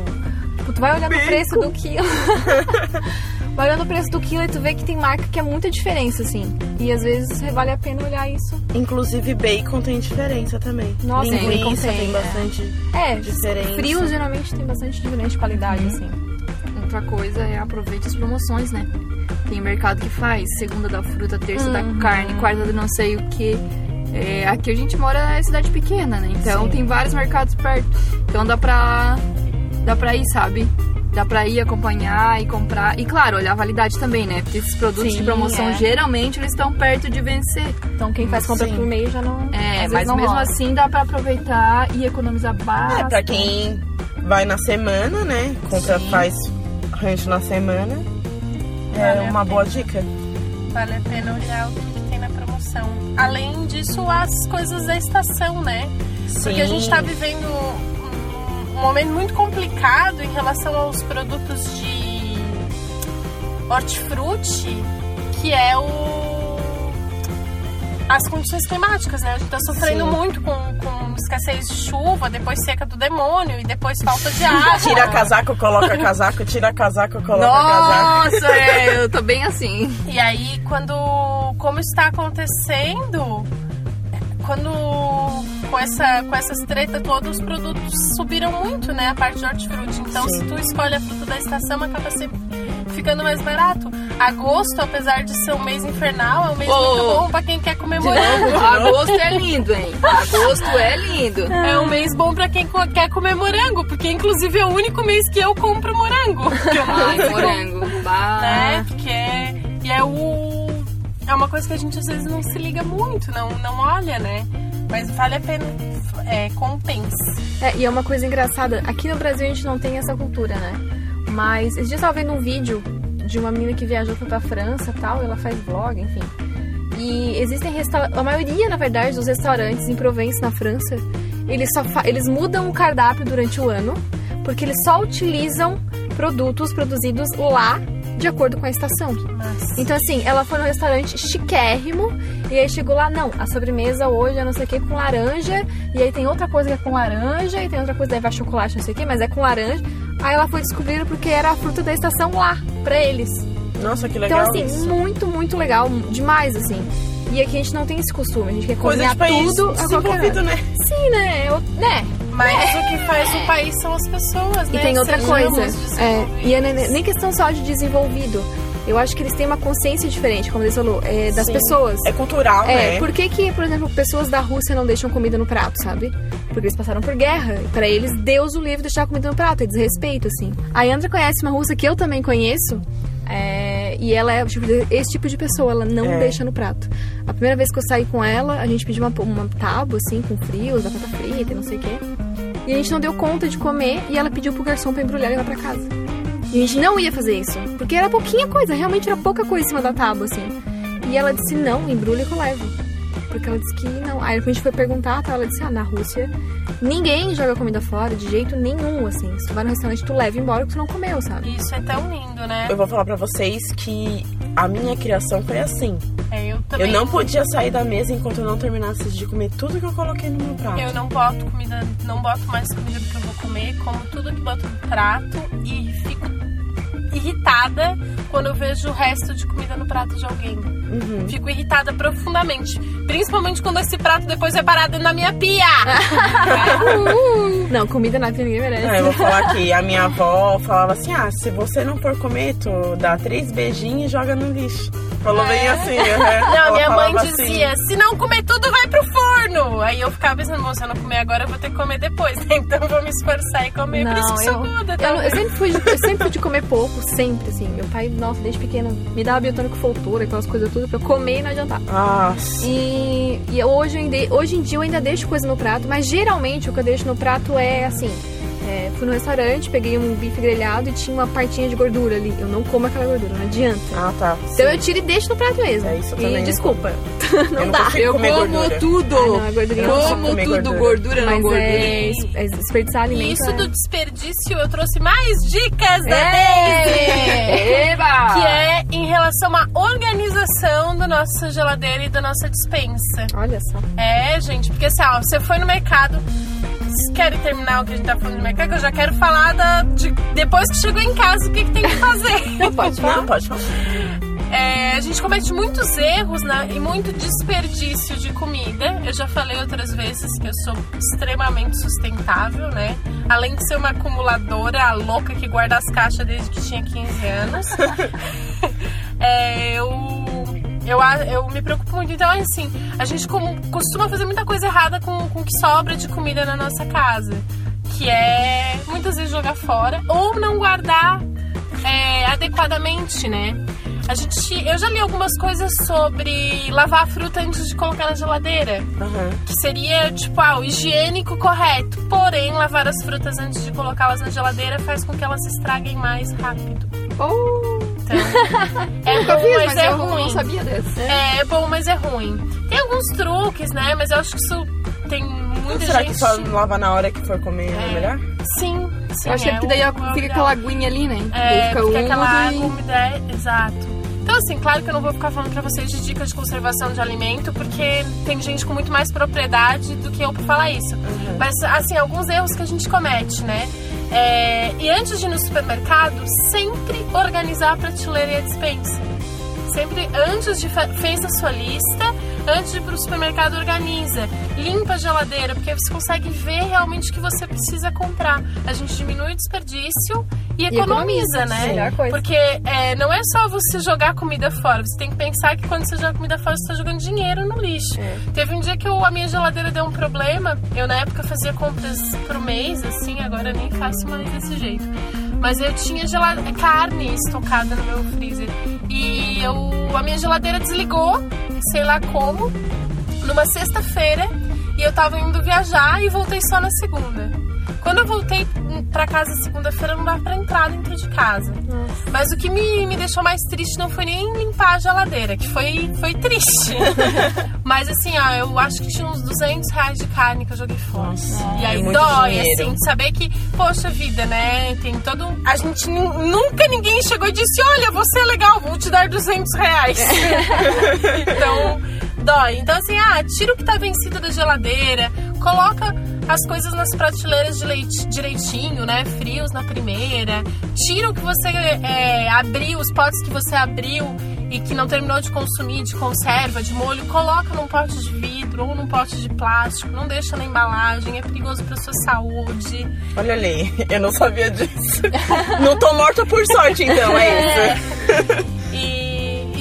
[SPEAKER 3] Tipo, tu vai olhando o preço do quilo. vai olhando o preço do quilo e tu vê que tem marca que é muita diferença, assim. E às vezes vale a pena olhar isso.
[SPEAKER 4] Inclusive bacon tem diferença também.
[SPEAKER 3] Nossa,
[SPEAKER 4] Linguiça
[SPEAKER 3] bacon
[SPEAKER 4] tem,
[SPEAKER 3] tem, é.
[SPEAKER 4] bastante
[SPEAKER 3] É,
[SPEAKER 4] diferença.
[SPEAKER 3] frios geralmente tem bastante diferença de qualidade, assim.
[SPEAKER 5] Outra coisa é aproveite as promoções, né? Tem mercado que faz segunda da fruta, terça da carne, quarta do não sei o que. Aqui a gente mora em cidade pequena, né? Então
[SPEAKER 4] Sim.
[SPEAKER 5] tem vários mercados perto. Então dá pra. dá pra ir, sabe? Dá pra ir acompanhar e comprar. E claro, olhar a validade também, né? Porque esses produtos
[SPEAKER 3] Sim,
[SPEAKER 5] de promoção
[SPEAKER 3] é.
[SPEAKER 5] geralmente eles estão perto de vencer.
[SPEAKER 3] Então quem faz compra
[SPEAKER 4] Sim.
[SPEAKER 3] por meio já não.
[SPEAKER 5] É, mas
[SPEAKER 3] não
[SPEAKER 5] mesmo
[SPEAKER 3] rola.
[SPEAKER 5] assim dá pra aproveitar e economizar bastante.
[SPEAKER 4] É, pra quem vai na semana, né? Compra,
[SPEAKER 2] Sim.
[SPEAKER 4] faz rancho na semana.
[SPEAKER 2] Vale
[SPEAKER 4] É
[SPEAKER 2] a
[SPEAKER 4] uma boa dica.
[SPEAKER 2] Vale a pena olhar o que, Além disso, as coisas da estação, né? Porque a
[SPEAKER 4] Sim.
[SPEAKER 2] gente tá vivendo um, momento muito complicado em relação aos produtos de hortifruti, que é o as condições climáticas, né? A gente tá sofrendo
[SPEAKER 4] Sim.
[SPEAKER 2] muito com, com escassez de chuva, depois seca do demônio e depois falta de água.
[SPEAKER 4] Tira casaco, coloca casaco, tira casaco, coloca casaco.
[SPEAKER 5] Nossa, é, eu tô bem assim.
[SPEAKER 2] E aí, quando. Como está acontecendo, quando. Com, essa, com essas tretas todas, os produtos subiram muito, né? A parte de hortifruti. Então,
[SPEAKER 4] Sim.
[SPEAKER 2] se tu escolhe a fruta da estação, acaba sempre ficando mais barato. Agosto, apesar de ser um mês infernal, é um mês
[SPEAKER 5] Ô,
[SPEAKER 2] muito bom pra quem quer morango.
[SPEAKER 5] novo, agosto é lindo, hein? Agosto é lindo.
[SPEAKER 2] É um mês bom pra quem quer comer morango, porque inclusive é o único mês que eu compro morango.
[SPEAKER 5] Ai, morango. Bah.
[SPEAKER 2] né? Porque é, e é o é uma coisa que a gente às vezes não se liga muito, não não olha, né? Mas vale a pena, é, compensa.
[SPEAKER 3] É, e é uma coisa engraçada. Aqui no Brasil a gente não tem essa cultura, né? Mas esses dias eu tava vendo um vídeo de uma menina que viajou foi pra França e tal, ela faz vlog, enfim. E existem restaurantes, a maioria, na verdade, dos restaurantes em Provence, na França, eles só eles mudam o cardápio durante o ano, porque eles só utilizam produtos produzidos lá de acordo com a estação.
[SPEAKER 2] Mas
[SPEAKER 3] Então, assim, ela foi no restaurante chiquérrimo e aí chegou lá, não, a sobremesa hoje é não sei o que com laranja, e aí tem outra coisa que é com laranja, e tem outra coisa que vai chocolate, não sei o que, mas é com laranja. Aí ela foi descobrir porque era a fruta da estação lá, pra eles.
[SPEAKER 4] Nossa, que
[SPEAKER 3] Então,
[SPEAKER 4] legal
[SPEAKER 3] assim,
[SPEAKER 4] isso.
[SPEAKER 3] muito, muito legal, demais, assim. E aqui a gente não tem esse costume, a gente quer
[SPEAKER 4] Coisa
[SPEAKER 3] cozinhar tudo a qualquer
[SPEAKER 4] desenvolvido,
[SPEAKER 3] hora.
[SPEAKER 4] né?
[SPEAKER 3] Sim, né? Eu, né?
[SPEAKER 2] Mas o que faz o país são as pessoas,
[SPEAKER 3] E
[SPEAKER 2] né?
[SPEAKER 3] tem outra
[SPEAKER 2] Sejamos
[SPEAKER 3] coisa, é, e é nem nem questão só de desenvolvido. Eu acho que eles têm uma consciência diferente, como eles falou, é, das
[SPEAKER 4] Sim.
[SPEAKER 3] pessoas.
[SPEAKER 4] É cultural,
[SPEAKER 3] É,
[SPEAKER 4] né?
[SPEAKER 3] por que que, por exemplo, pessoas da Rússia não deixam comida no prato, sabe? Porque eles passaram por guerra. E pra eles, Deus o livre deixar comida no prato. É desrespeito, assim. A Andra conhece uma russa que eu também conheço. é, e ela é tipo, esse tipo de pessoa, ela não
[SPEAKER 4] É.
[SPEAKER 3] deixa no prato. A primeira vez que eu saí com ela, a gente pediu uma, uma tábua, assim, com frios, batata frita e não sei o quê. E a gente não deu conta de comer e ela pediu pro garçom pra embrulhar e levar pra casa. E a gente não ia fazer isso, porque era pouquinha coisa, realmente era pouca coisa em cima da tábua, assim. E ela disse, não, embrulha que eu levo. Porque ela disse que não. Aí a gente foi perguntar, tá? ela disse, ah, na Rússia, ninguém joga comida fora de jeito nenhum, assim. Se tu vai no restaurante, tu leva embora o que tu não comeu, sabe?
[SPEAKER 2] Isso é tão lindo, né?
[SPEAKER 4] Eu vou falar pra vocês que a minha criação foi assim.
[SPEAKER 2] É, eu também.
[SPEAKER 4] Eu não podia sair da mesa enquanto eu não terminasse de comer tudo que eu coloquei no meu prato.
[SPEAKER 2] Eu não boto comida, não boto mais comida do que eu vou comer, como tudo que boto no prato e fico irritada quando eu vejo o resto de comida no prato de alguém.
[SPEAKER 4] Uhum.
[SPEAKER 2] Fico irritada profundamente. Principalmente quando esse prato depois é parado na minha pia.
[SPEAKER 3] Não, comida na pia ninguém merece.
[SPEAKER 4] Ah, eu vou falar que a minha avó falava assim: ah, se você não for comer, tu dá três beijinhos e joga no lixo. Falou bem assim, né?
[SPEAKER 2] Não,
[SPEAKER 4] Ela
[SPEAKER 2] minha mãe
[SPEAKER 4] falava assim.
[SPEAKER 2] dizia, se não comer tudo, vai pro forno. Aí eu ficava pensando, bom, se eu não comer agora, eu vou ter que comer depois. né? Então eu vou me esforçar e comer. Por isso que
[SPEAKER 3] eu,
[SPEAKER 2] sou gorda,
[SPEAKER 3] eu,
[SPEAKER 2] tá?
[SPEAKER 3] não- eu sempre fui de, eu sempre fui de comer pouco, sempre, assim. Meu pai, nossa, desde pequeno, me dava biotônico foltura, aquelas coisas tudo pra eu comer e não adiantar.
[SPEAKER 4] Nossa.
[SPEAKER 3] E, e hoje, eu hoje em dia eu ainda deixo coisa no prato, mas geralmente o que eu deixo no prato é assim. É, fui no restaurante, peguei um bife grelhado e tinha uma partinha de gordura ali. Eu não como aquela gordura, não adianta.
[SPEAKER 4] Ah, tá.
[SPEAKER 3] Então eu tiro e deixo no prato mesmo.
[SPEAKER 4] É isso,
[SPEAKER 3] e
[SPEAKER 4] também não
[SPEAKER 3] desculpa.
[SPEAKER 4] eu não
[SPEAKER 3] dá.
[SPEAKER 5] Eu como
[SPEAKER 4] gordura.
[SPEAKER 5] tudo.
[SPEAKER 3] Ah, não, a gordurinha
[SPEAKER 4] Eu não
[SPEAKER 5] como tudo,
[SPEAKER 4] gordura.
[SPEAKER 5] gordura, não
[SPEAKER 3] Mas
[SPEAKER 5] gordura.
[SPEAKER 3] é, é desperdiçar alimento.
[SPEAKER 2] Isso
[SPEAKER 3] é-
[SPEAKER 2] do desperdício, eu trouxe mais dicas da
[SPEAKER 3] É.
[SPEAKER 2] Daisy.
[SPEAKER 5] Eba!
[SPEAKER 2] Que é em relação à organização da nossa geladeira e da nossa dispensa.
[SPEAKER 3] Olha só.
[SPEAKER 2] É, gente, porque assim, ó, você foi no mercado. Querem terminar o que a gente tá falando de mercado? Que eu já quero falar da, de, depois que chegou em casa o que, que tem que fazer.
[SPEAKER 3] Não pode?
[SPEAKER 4] Não, pode.
[SPEAKER 2] É, a gente comete muitos erros né, e muito desperdício de comida. Eu já falei outras vezes que eu sou extremamente sustentável, né? Além de ser uma acumuladora a louca que guarda as caixas desde que tinha 15 anos. É, eu, eu, eu me preocupo muito. Então, assim, a gente como- costuma fazer muita coisa errada com, com o que sobra de comida na nossa casa. Que é muitas vezes jogar fora ou não guardar é, adequadamente, né? A gente, eu já li algumas coisas sobre lavar a fruta antes de colocar na geladeira.
[SPEAKER 4] Aham.
[SPEAKER 2] Que seria, tipo, ah, o higiênico correto. Porém, lavar as frutas antes de colocá-las na geladeira faz com que elas se estraguem mais rápido.
[SPEAKER 3] Oh,
[SPEAKER 2] Então, é
[SPEAKER 5] Nunca
[SPEAKER 2] bom,
[SPEAKER 5] fiz,
[SPEAKER 2] mas,
[SPEAKER 5] mas
[SPEAKER 2] é
[SPEAKER 5] eu
[SPEAKER 2] ruim.
[SPEAKER 5] não sabia dessa.
[SPEAKER 2] É bom, mas é ruim. Tem alguns truques, né? Mas eu acho que isso tem muita
[SPEAKER 4] Será
[SPEAKER 2] gente...
[SPEAKER 4] que só lavar na hora que for comer é,
[SPEAKER 2] É.
[SPEAKER 4] melhor?
[SPEAKER 2] Sim, sim.
[SPEAKER 5] Eu achei
[SPEAKER 2] é
[SPEAKER 5] que daí
[SPEAKER 2] o-
[SPEAKER 5] fica aquela aguinha ali, né?
[SPEAKER 2] É,
[SPEAKER 5] fica
[SPEAKER 2] fica aquela
[SPEAKER 5] e-
[SPEAKER 2] água é, exato. Então, assim, claro que eu não vou ficar falando pra vocês de dicas de conservação de alimento, porque tem gente com muito mais propriedade do que eu pra falar isso. Mas, assim, alguns erros que a gente comete, né? É, e antes de ir no supermercado, sempre organizar a prateleira e a dispensa. Sempre antes de fa- fez a sua lista, antes de ir pro supermercado organiza, limpa a geladeira, porque você consegue ver realmente o que você precisa comprar. A gente diminui o desperdício e economiza,
[SPEAKER 3] economiza,
[SPEAKER 2] né?
[SPEAKER 3] melhor coisa.
[SPEAKER 2] Porque é, não é só você jogar comida fora, você tem que pensar que quando você joga comida fora, você está jogando dinheiro no lixo. Teve um dia que eu- a minha geladeira deu um problema, eu na época fazia compras por mês, assim, agora nem faço mais desse jeito. Mas eu tinha carne estocada no meu freezer. E eu, a minha geladeira desligou, sei lá como, numa sexta-feira. E eu tava indo viajar e voltei só na segunda. Quando eu voltei pra casa segunda-feira, não dava pra entrar dentro de casa. Mas o que me, me deixou mais triste não foi nem limpar a geladeira, que foi, foi triste. Mas assim, ó, eu acho que tinha uns 200 reais de carne que eu joguei fora. e aí
[SPEAKER 4] é
[SPEAKER 2] dói,
[SPEAKER 4] dinheiro.
[SPEAKER 2] assim, de saber que, poxa vida, né? Tem todo. um- A gente nu- nunca ninguém chegou e disse: Olha, você é legal, vou te dar 200 reais. então, dói. Então, assim, ah, tira o que tá vencido da geladeira, coloca as coisas nas prateleiras de leite, direitinho, né? Frios na primeira. Tira o que você é, abriu, os potes que você abriu e que não terminou de consumir, de conserva, de molho, coloca num pote de vidro ou num pote de plástico. Não deixa na embalagem, é perigoso pra sua saúde.
[SPEAKER 4] Olha ali, eu não sabia disso. não tô morta por sorte, então, é isso.
[SPEAKER 2] E, e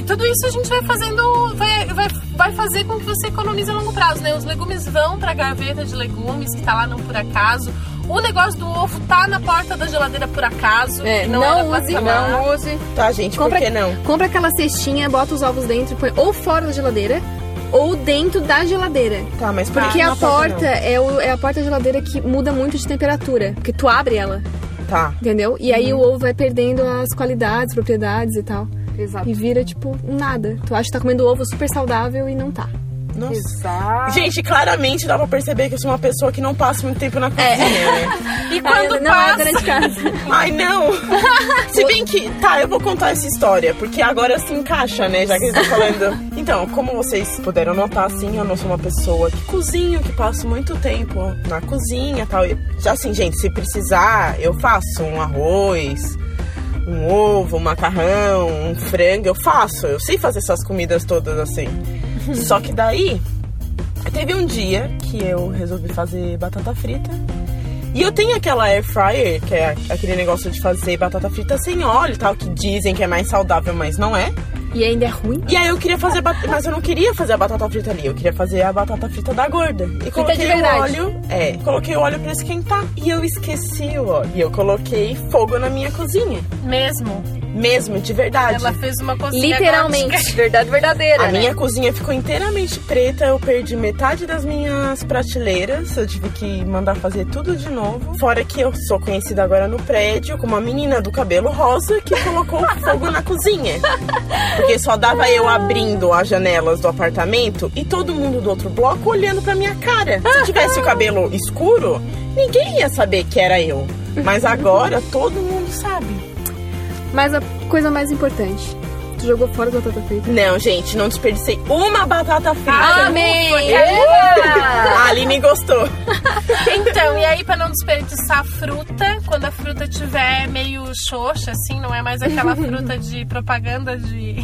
[SPEAKER 2] tudo isso a gente vai fazendo, vai, vai, vai fazer com que você economize a longo prazo, né? Os legumes vão pra gaveta de legumes, que tá lá não por acaso. O negócio do ovo tá na porta da geladeira por acaso.
[SPEAKER 3] É, não,
[SPEAKER 2] pra
[SPEAKER 3] use, não use.
[SPEAKER 4] Tá, gente,
[SPEAKER 3] Compra-
[SPEAKER 4] por que não?
[SPEAKER 3] Compra aquela cestinha, bota os ovos dentro, põe ou fora da geladeira, ou dentro da geladeira.
[SPEAKER 4] Tá, mas por
[SPEAKER 3] Porque
[SPEAKER 4] que
[SPEAKER 3] a porta
[SPEAKER 4] não?
[SPEAKER 3] é, o- é a porta da geladeira que muda muito de temperatura. Porque tu abre ela,
[SPEAKER 4] Tá.
[SPEAKER 3] entendeu? E aí o ovo vai perdendo as qualidades, propriedades e tal.
[SPEAKER 5] Exato.
[SPEAKER 3] E vira, tipo, nada. Tu acha que tá comendo ovo super saudável e não tá.
[SPEAKER 4] Nossa.
[SPEAKER 5] Exato.
[SPEAKER 4] Gente, claramente dá pra perceber que eu sou uma pessoa que não passa muito tempo na cozinha, né?
[SPEAKER 2] E quando
[SPEAKER 3] Ah, não é
[SPEAKER 2] passa,
[SPEAKER 3] de casa.
[SPEAKER 4] Ai, não! Se bem que. Tá, eu vou contar essa história, porque agora se encaixa, né? Já que eles estão falando. Então, como vocês puderam notar, assim, eu não sou uma pessoa que cozinho, que passo muito tempo na cozinha e tal. E, Já assim, gente, se precisar, eu faço um arroz, um ovo, um macarrão, um frango, eu faço. Eu sei fazer essas comidas todas assim. Só que daí, teve um dia que eu resolvi fazer batata frita. E eu tenho aquela air fryer, que é aquele negócio de fazer batata frita sem óleo e tal, que dizem que é mais saudável, mas não é.
[SPEAKER 3] E ainda é ruim.
[SPEAKER 4] E aí eu queria fazer, bat- mas eu não queria fazer a batata frita ali, eu queria fazer a batata frita da gorda. E coloquei
[SPEAKER 3] de
[SPEAKER 4] o óleo, é, coloquei o óleo pra esquentar. E eu esqueci o óleo. E eu coloquei fogo na minha cozinha.
[SPEAKER 2] mesmo,
[SPEAKER 4] Mesmo, de verdade.
[SPEAKER 2] ela fez uma cozinha
[SPEAKER 3] Literalmente.
[SPEAKER 2] gótica.
[SPEAKER 5] Verdade verdadeira,
[SPEAKER 4] A
[SPEAKER 5] né?
[SPEAKER 4] minha cozinha ficou inteiramente preta, eu perdi metade das minhas prateleiras, eu tive que mandar fazer tudo de novo. Fora que eu sou conhecida agora no prédio como a menina do cabelo rosa que colocou fogo na cozinha. Porque só dava eu abrindo as janelas do apartamento e todo mundo do outro bloco olhando pra minha cara. Se eu tivesse o cabelo escuro, ninguém ia saber que era eu. Mas agora todo mundo sabe.
[SPEAKER 3] Mas a coisa mais importante, tu jogou fora da batata frita.
[SPEAKER 4] Não, gente, não desperdicei uma batata frita.
[SPEAKER 3] Amém!
[SPEAKER 4] A Aline gostou.
[SPEAKER 2] Então, e aí pra não desperdiçar a fruta, quando a fruta tiver meio xoxa, assim, não é mais aquela fruta de propaganda de,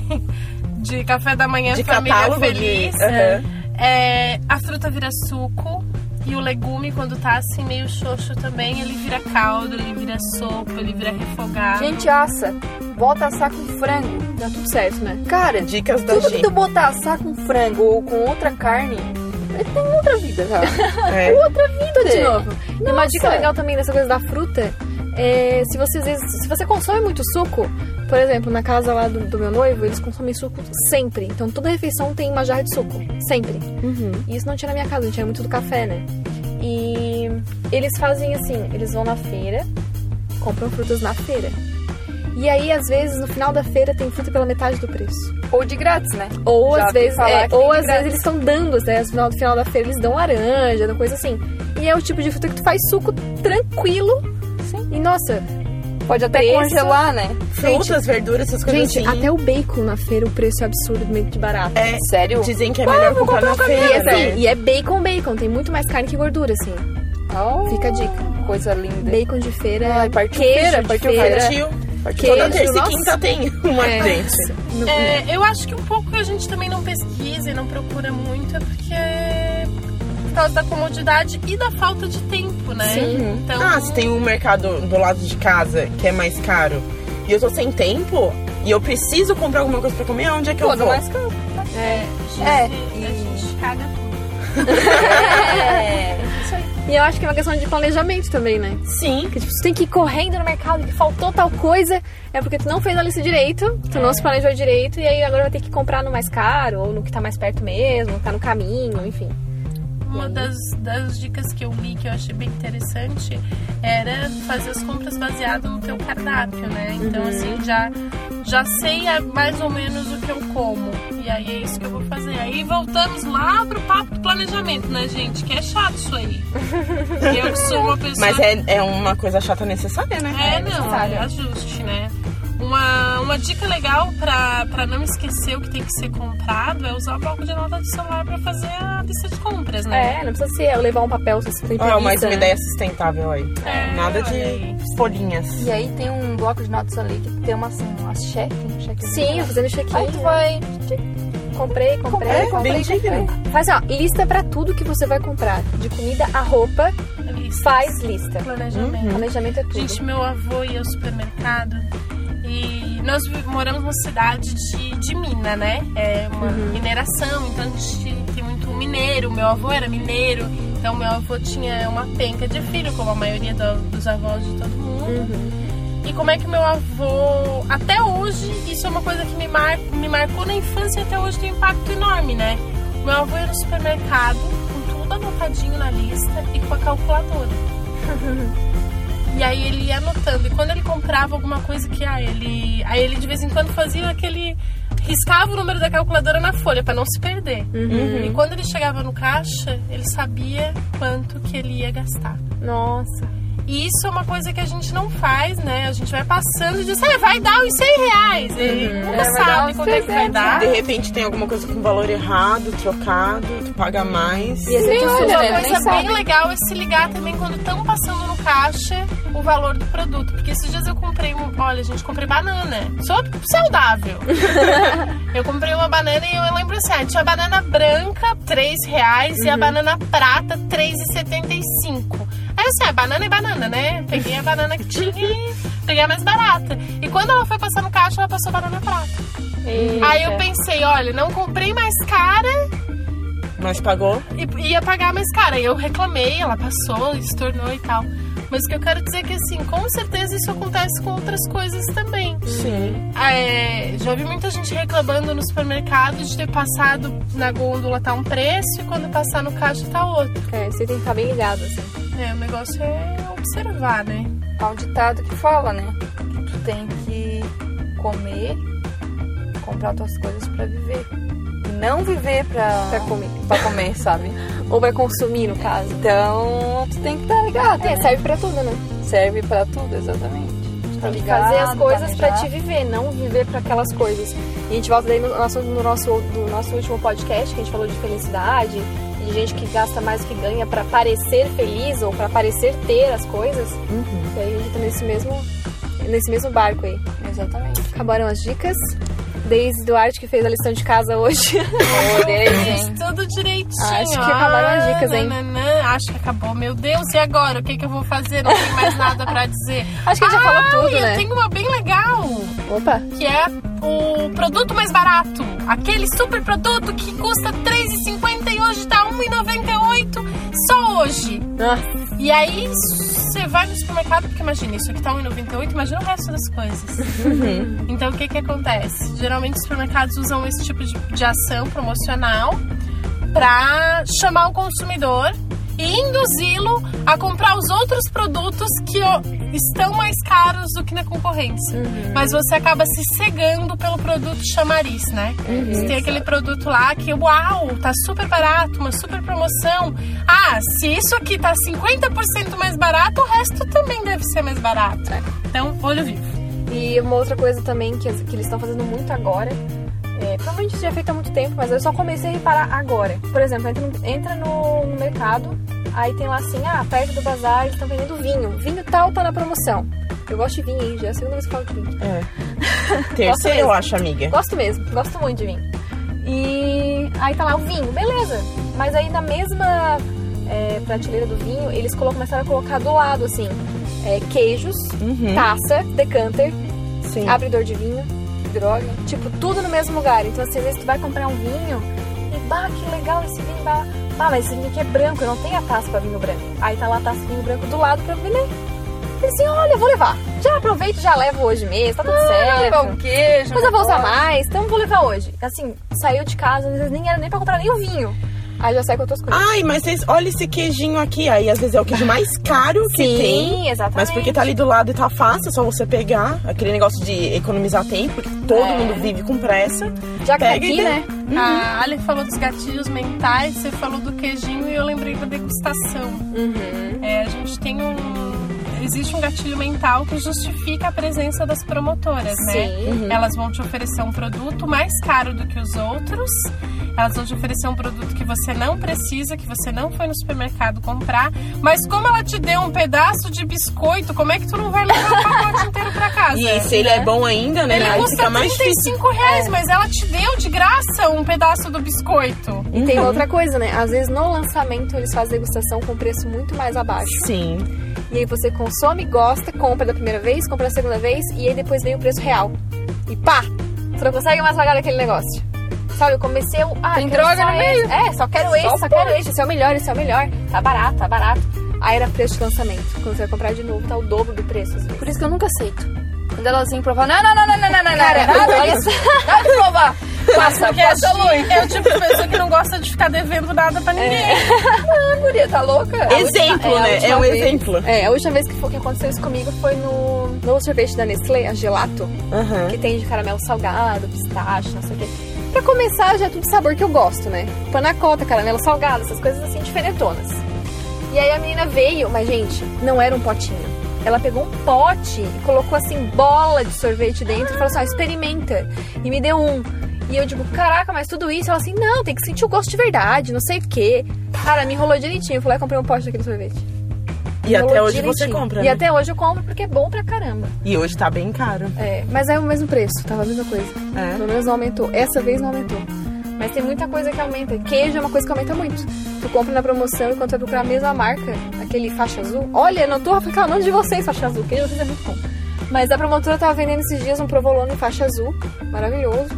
[SPEAKER 2] de café da manhã
[SPEAKER 4] De
[SPEAKER 2] família
[SPEAKER 4] catálogo de-
[SPEAKER 2] feliz.
[SPEAKER 4] Aham.
[SPEAKER 2] É, a fruta vira suco e o legume, quando tá assim meio xoxo também, ele vira caldo, ele vira sopa, ele vira refogado.
[SPEAKER 5] Gente, assa. Bota assar com frango.
[SPEAKER 3] Dá tudo certo, né?
[SPEAKER 5] Cara,
[SPEAKER 4] Dicas da
[SPEAKER 5] tudo
[SPEAKER 4] Gi.
[SPEAKER 5] que tu botar assar com frango ou com outra carne, ele tem outra vida, cara.
[SPEAKER 4] É.
[SPEAKER 5] outra vida
[SPEAKER 3] de novo. E uma
[SPEAKER 5] Nossa.
[SPEAKER 3] dica legal também dessa coisa da fruta é se você, às vezes, se você consome muito suco, por exemplo, na casa lá do, do meu noivo, eles consomem suco sempre. Então toda refeição tem uma jarra de suco. Sempre. E isso não tinha na minha casa, não tinha muito do café, né? E eles fazem assim, eles vão na feira, compram frutas na feira. E aí, às vezes, no final da feira tem fruta pela metade do preço.
[SPEAKER 5] Ou de grátis, né?
[SPEAKER 3] Ou
[SPEAKER 5] Já
[SPEAKER 3] às vezes, é, ou às vezes eles estão dando, né? No final, no final da feira eles dão laranja, dão coisa assim. E é o tipo de fruta que tu faz suco tranquilo.
[SPEAKER 5] Sim.
[SPEAKER 3] E nossa,
[SPEAKER 5] Pode até
[SPEAKER 3] Preço.
[SPEAKER 5] congelar, né?
[SPEAKER 4] Frutas, verduras, essas coisas
[SPEAKER 3] gente,
[SPEAKER 4] assim.
[SPEAKER 3] até o bacon na feira o preço é absurdamente barato.
[SPEAKER 4] É,
[SPEAKER 5] Sério?
[SPEAKER 4] dizem que é melhor comprar na
[SPEAKER 3] E,
[SPEAKER 4] feira,
[SPEAKER 3] assim,
[SPEAKER 4] né?
[SPEAKER 3] e é bacon, bacon. Tem muito mais carne que gordura, assim.
[SPEAKER 5] Oh,
[SPEAKER 3] Fica a dica.
[SPEAKER 5] Coisa linda.
[SPEAKER 3] Bacon de feira,
[SPEAKER 5] Ai, partiu
[SPEAKER 3] queijo
[SPEAKER 5] feira,
[SPEAKER 3] de
[SPEAKER 5] partiu
[SPEAKER 3] feira.
[SPEAKER 4] Partiu.
[SPEAKER 5] Partiu
[SPEAKER 4] Toda terça e quinta tem uma
[SPEAKER 3] É.
[SPEAKER 4] gente.
[SPEAKER 3] No-
[SPEAKER 2] É, eu acho que um pouco que a gente também não pesquisa e não procura muito é porque é por causa da comodidade e da falta de tempo, né?
[SPEAKER 3] Sim.
[SPEAKER 2] Então,
[SPEAKER 4] Ah, se tem um mercado do lado de casa que é mais caro e eu tô sem tempo e eu preciso comprar alguma coisa pra comer, onde é que eu
[SPEAKER 5] Pô,
[SPEAKER 4] vou?
[SPEAKER 5] mais caro.
[SPEAKER 3] É.
[SPEAKER 5] É.
[SPEAKER 2] a gente caga tudo.
[SPEAKER 5] É. Isso aí.
[SPEAKER 3] E eu acho que é uma questão de planejamento também, né?
[SPEAKER 4] Sim.
[SPEAKER 3] Porque tipo, tu tem que ir correndo no mercado que faltou tal coisa, é porque tu não fez a lista direito, tu não se planejou direito, e aí agora vai ter que comprar no mais caro, ou no que tá mais perto mesmo, tá no caminho, enfim.
[SPEAKER 2] Uma das, das dicas que eu li que eu achei bem interessante era fazer as compras baseado no teu cardápio, né? Então, assim, já, já sei a- mais ou menos o que eu como. E aí é isso que eu vou fazer. Aí voltamos lá pro papo do planejamento, né, gente? Que é chato isso aí. eu que sou uma pessoa.
[SPEAKER 4] Mas é, é uma coisa chata necessária, né?
[SPEAKER 2] É, não, é ajuste, né? Uma, uma dica legal pra, pra não esquecer o que tem que ser comprado é usar o bloco de nota do celular pra fazer a lista de compras, né?
[SPEAKER 3] É, não precisa ser levar um papel se você tem preguiça,
[SPEAKER 4] mais uma
[SPEAKER 3] né?
[SPEAKER 4] ideia sustentável aí.
[SPEAKER 2] É,
[SPEAKER 4] Nada
[SPEAKER 2] olha aí.
[SPEAKER 4] de folhinhas.
[SPEAKER 5] E aí tem um bloco de notas ali que tem uma assim, umas cheque, um cheque.
[SPEAKER 3] Sim, eu fazendo check-in.
[SPEAKER 5] Aí tu vai.
[SPEAKER 3] Comprei, comprei,
[SPEAKER 4] É,
[SPEAKER 3] comprei.
[SPEAKER 4] bem digno.
[SPEAKER 3] Faz ó, lista pra tudo que você vai comprar. De comida a roupa,
[SPEAKER 2] Listas.
[SPEAKER 3] faz lista.
[SPEAKER 2] planejamento.
[SPEAKER 3] Planejamento é tudo.
[SPEAKER 2] Gente, meu avô ia ao supermercado e nós moramos numa cidade de, de mina, né? É uma mineração, então a gente tem muito mineiro. Meu avô era mineiro, então meu avô tinha uma penca de filho, como a maioria do- dos avós de todo mundo. E como é que meu avô, até hoje, isso é uma coisa que me, mar, me marcou na infância e até hoje tem um impacto enorme, né? Meu avô ia no supermercado com tudo anotadinho na lista e com a calculadora. Aí ele ia anotando. E quando ele comprava alguma coisa que ah, ele. Aí ele de vez em quando fazia aquele. riscava o número da calculadora na folha para não se perder. E quando ele chegava no caixa, ele sabia quanto que ele ia gastar.
[SPEAKER 3] Nossa.
[SPEAKER 2] E isso é uma coisa que a gente não faz, né? A gente vai passando e diz, ah, vai dar uns 100 reais. Ele nunca
[SPEAKER 3] É, vai dar
[SPEAKER 2] sabe quanto é que vai
[SPEAKER 3] 300,
[SPEAKER 2] dar.
[SPEAKER 4] De repente tem alguma coisa com valor errado, trocado, tu paga mais.
[SPEAKER 3] E é
[SPEAKER 5] olha,
[SPEAKER 2] Uma coisa
[SPEAKER 5] Nem
[SPEAKER 2] bem
[SPEAKER 5] sabe.
[SPEAKER 2] legal é se ligar também quando estão passando no caixa o valor do produto. Porque esses dias eu comprei um. Olha, gente, comprei banana. Sou saudável. eu comprei uma banana e eu lembro assim: ah, tinha a banana branca, 3 reais, e a banana prata, 3,75. Aí eu assim, ah, banana é banana, né? Peguei a banana que tinha e peguei a mais barata. E quando ela foi passar no caixa, ela passou banana prata. Aí eu pensei, olha, não comprei mais cara,
[SPEAKER 4] Mas pagou?
[SPEAKER 2] e ia pagar mais cara. E eu reclamei, ela passou, estornou e tal. Mas o que eu quero dizer é que, assim, com certeza isso acontece com outras coisas também.
[SPEAKER 4] Sim.
[SPEAKER 2] É, já vi muita gente reclamando no supermercado de ter passado na gôndola tá um preço e quando passar no caixa tá outro.
[SPEAKER 3] É, você tem que ficar bem ligado, assim.
[SPEAKER 2] É, o negócio é observar, né?
[SPEAKER 5] Há um ditado que fala, né? Que tu tem que comer, comprar tuas coisas pra viver. Não viver pra,
[SPEAKER 3] Pra comer.
[SPEAKER 5] pra comer, sabe?
[SPEAKER 3] Ou vai consumir, no caso.
[SPEAKER 5] Então, tu tem que estar ligado.
[SPEAKER 3] É, serve pra tudo, né?
[SPEAKER 5] Serve pra tudo, exatamente. Tá ligado,
[SPEAKER 3] fazer as coisas pra
[SPEAKER 5] planejar.
[SPEAKER 3] te viver, não viver pra aquelas coisas. E a gente volta daí no nosso, no nosso, do nosso último podcast, que a gente falou de felicidade, de gente que gasta mais do que ganha pra parecer feliz ou pra parecer ter as coisas. E aí a gente tá nesse mesmo, nesse mesmo barco aí.
[SPEAKER 5] Exatamente.
[SPEAKER 3] Acabaram as dicas. Desde Duarte que fez a lição de casa hoje.
[SPEAKER 5] Olhei,
[SPEAKER 2] Fiz tudo direitinho.
[SPEAKER 3] Acho que acabaram as dicas, hein?
[SPEAKER 2] Nananã. Acho que acabou. Meu Deus, e agora? O que, que eu vou fazer? Não tem mais nada pra dizer.
[SPEAKER 3] Acho que a gente já falou
[SPEAKER 2] Ah,
[SPEAKER 3] tudo,
[SPEAKER 2] eu
[SPEAKER 3] né?
[SPEAKER 2] tenho uma bem legal.
[SPEAKER 3] Opa!
[SPEAKER 2] que é o produto mais barato. Aquele super produto que custa R$3,50 e hoje tá R$1,98 só hoje.
[SPEAKER 3] Nossa,
[SPEAKER 2] E aí você vai no supermercado, porque imagina, isso aqui tá R$1,98, imagina o resto das coisas. Então o que que acontece? Geralmente os supermercados usam esse tipo de, de ação promocional pra chamar o consumidor e induzi-lo a comprar os outros produtos que estão mais caros do que na concorrência. Mas você acaba se cegando pelo produto chamariz, né? Você tem aquele produto lá que, uau, tá super barato, uma super promoção. Ah, se isso aqui tá 50% mais barato, o resto também deve ser mais barato. Então, olho vivo.
[SPEAKER 3] E uma outra coisa também que, que eles estão fazendo muito agora, é, provavelmente já é feito há muito tempo, mas eu só comecei a reparar agora. Por exemplo, entra, no, entra no, no mercado, aí tem lá assim, ah, perto do bazar eles estão vendendo vinho. Vinho tal tá na promoção. Eu gosto de vinho, hein? Já é a segunda vez que falo de vinho.
[SPEAKER 4] É. Terceiro, eu acho, amiga.
[SPEAKER 3] Gosto mesmo, gosto muito de vinho. E aí tá lá o vinho, beleza. Mas aí na mesma é, prateleira do vinho, eles começaram a colocar do lado, assim, é, queijos,
[SPEAKER 4] Uhum.
[SPEAKER 3] taça, decanter,
[SPEAKER 4] Sim.
[SPEAKER 3] abridor de vinho, droga, tipo, tudo no mesmo lugar. Então, assim, às vezes tu vai comprar um vinho e, bah, que legal esse vinho, bah, bah, mas esse vinho aqui é branco, eu não tenho a taça pra vinho branco. Aí tá lá a taça de vinho branco do lado pra vender. Eu assim, olha, eu vou levar. Já aproveito, já levo hoje mesmo, tá tudo certo.
[SPEAKER 5] Levar um queijo.
[SPEAKER 3] Depois eu vou usar mais, então vou levar hoje. Assim, saiu de casa, às vezes nem era nem pra comprar nem o vinho. Aí já sai com outras coisas.
[SPEAKER 4] Ai, mas vocês, olha esse queijinho aqui. Aí às vezes é o queijo mais caro que
[SPEAKER 3] Sim,
[SPEAKER 4] tem.
[SPEAKER 3] exatamente.
[SPEAKER 4] Mas porque tá ali do lado e tá fácil, é só você pegar. Aquele negócio de economizar tempo, porque todo
[SPEAKER 3] É.
[SPEAKER 4] mundo vive com pressa.
[SPEAKER 3] Já que tá
[SPEAKER 4] pega
[SPEAKER 3] aqui, né?
[SPEAKER 2] A Ali falou dos gatilhos mentais, você falou do queijinho e eu lembrei da degustação. É, a gente tem um. Existe um gatilho mental que justifica a presença das promotoras, né?
[SPEAKER 3] Sim.
[SPEAKER 2] Elas vão te oferecer um produto mais caro do que os outros. Elas vão te oferecer um produto que você não precisa, que você não foi no supermercado comprar. Mas como ela te deu um pedaço de biscoito, como é que tu não vai levar o pacote inteiro pra casa?
[SPEAKER 4] E se ele
[SPEAKER 2] né?
[SPEAKER 4] é bom ainda, né?
[SPEAKER 2] Ele
[SPEAKER 4] Aí
[SPEAKER 2] custa
[SPEAKER 4] fica mais difícil.
[SPEAKER 2] 35 reais, mas ela te deu de graça um pedaço do biscoito.
[SPEAKER 3] E tem outra coisa, né? Às vezes no lançamento eles fazem degustação com preço muito mais abaixo.
[SPEAKER 4] Sim.
[SPEAKER 3] E aí você consome, gosta, compra da primeira vez, compra da segunda vez e aí depois vem o preço real. E pá! Você não consegue mais pagar daquele negócio. Sabe, eu comecei a. Ah,
[SPEAKER 5] Tem droga
[SPEAKER 3] só
[SPEAKER 5] no meio.
[SPEAKER 3] É, só quero esse, só quero esse. Esse é o melhor, esse é o melhor. Tá barato, tá barato. Aí era preço de lançamento. Quando você vai comprar de novo, tá o dobro do preço.
[SPEAKER 5] Por isso que eu nunca aceito. Quando elas vêm provar, não, não, não, não, não, não, não,
[SPEAKER 3] Cara,
[SPEAKER 5] não, não,
[SPEAKER 3] só.
[SPEAKER 5] nada de provar. Passa,
[SPEAKER 2] Porque
[SPEAKER 5] passa longe.
[SPEAKER 2] é o tipo de pessoa que não gosta de ficar devendo nada pra ninguém.
[SPEAKER 3] Ah, guria, tá louca?
[SPEAKER 4] Exemplo,
[SPEAKER 3] última-
[SPEAKER 4] né? É um
[SPEAKER 3] vez-
[SPEAKER 4] exemplo.
[SPEAKER 3] É, a última vez que, foi, que aconteceu isso comigo foi no, no sorvete da Nestlé, a Gelato,
[SPEAKER 4] Aham.
[SPEAKER 3] que tem de caramelo salgado, pistache, não sei o quê. Pra começar, já é tudo sabor que eu gosto, né? Panacota, caramelo salgado, essas coisas assim diferentonas. E aí a menina veio, mas gente, não era um potinho. Ela pegou um pote e colocou assim bola de sorvete dentro e falou assim: ah, experimenta. E me deu um. E eu digo, caraca, mas tudo isso? Ela assim, não, tem que sentir o gosto de verdade, não sei o quê. Cara, me enrolou direitinho. Eu fui e comprei um pote daquele sorvete.
[SPEAKER 4] E até hoje você compra,
[SPEAKER 3] E
[SPEAKER 4] né?
[SPEAKER 3] até hoje eu compro porque é bom pra caramba.
[SPEAKER 4] E hoje tá bem caro.
[SPEAKER 3] É, mas é o mesmo preço, tava a mesma coisa.
[SPEAKER 4] É.
[SPEAKER 3] Pelo menos não aumentou. Essa vez não aumentou. Mas tem muita coisa que aumenta. Queijo é uma coisa que aumenta muito. Tu compra na promoção e quando tu vai procurar a mesma marca, aquele faixa azul. Olha, não tô reclamando de vocês, faixa azul. Queijo de vocês é muito bom. Mas a promotora tava vendendo esses dias um provolone em faixa azul. Maravilhoso.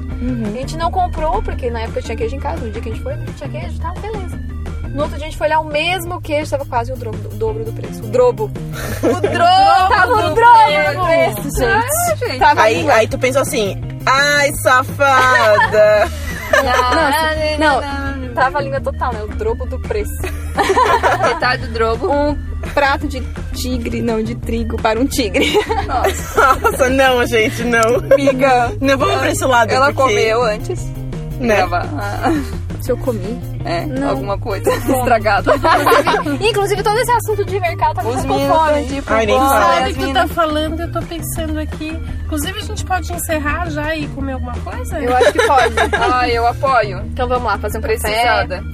[SPEAKER 3] A gente não comprou, porque na época tinha queijo em casa. No dia que a gente foi, tinha queijo, tá, beleza. No outro dia a gente foi olhar o mesmo queijo, tava quase o dobro, o dobro do preço. O drobo. O drobo! tava o dobro do preço, gente.
[SPEAKER 5] Gente.
[SPEAKER 3] Tava
[SPEAKER 4] Aí, aí tu pensou assim, ai, safada!
[SPEAKER 3] Não, não, tava a língua total, né? O drobo do preço.
[SPEAKER 5] Metade do drobo.
[SPEAKER 3] Um prato de tigre, não, de trigo para um tigre.
[SPEAKER 4] Nossa, não, gente, não.
[SPEAKER 3] Amiga.
[SPEAKER 4] Não vamos pra esse lado.
[SPEAKER 5] Ela
[SPEAKER 4] porque,
[SPEAKER 5] comeu antes.
[SPEAKER 4] Né?
[SPEAKER 5] Gravar. Ah,
[SPEAKER 3] Se eu comi.
[SPEAKER 5] é,
[SPEAKER 3] Não.
[SPEAKER 5] alguma coisa estragada.
[SPEAKER 3] Inclusive, todo esse assunto de mercado tá me fome.
[SPEAKER 5] tipo,
[SPEAKER 4] Ai, nem
[SPEAKER 5] bom,
[SPEAKER 4] fala.
[SPEAKER 2] Que tu
[SPEAKER 5] meninas-
[SPEAKER 2] tá falando, eu tô pensando aqui. Inclusive, a gente pode encerrar já e comer alguma coisa?
[SPEAKER 3] Eu acho que pode.
[SPEAKER 5] Ai, eu apoio.
[SPEAKER 3] Então vamos lá, fazer um café.
[SPEAKER 5] Precisada.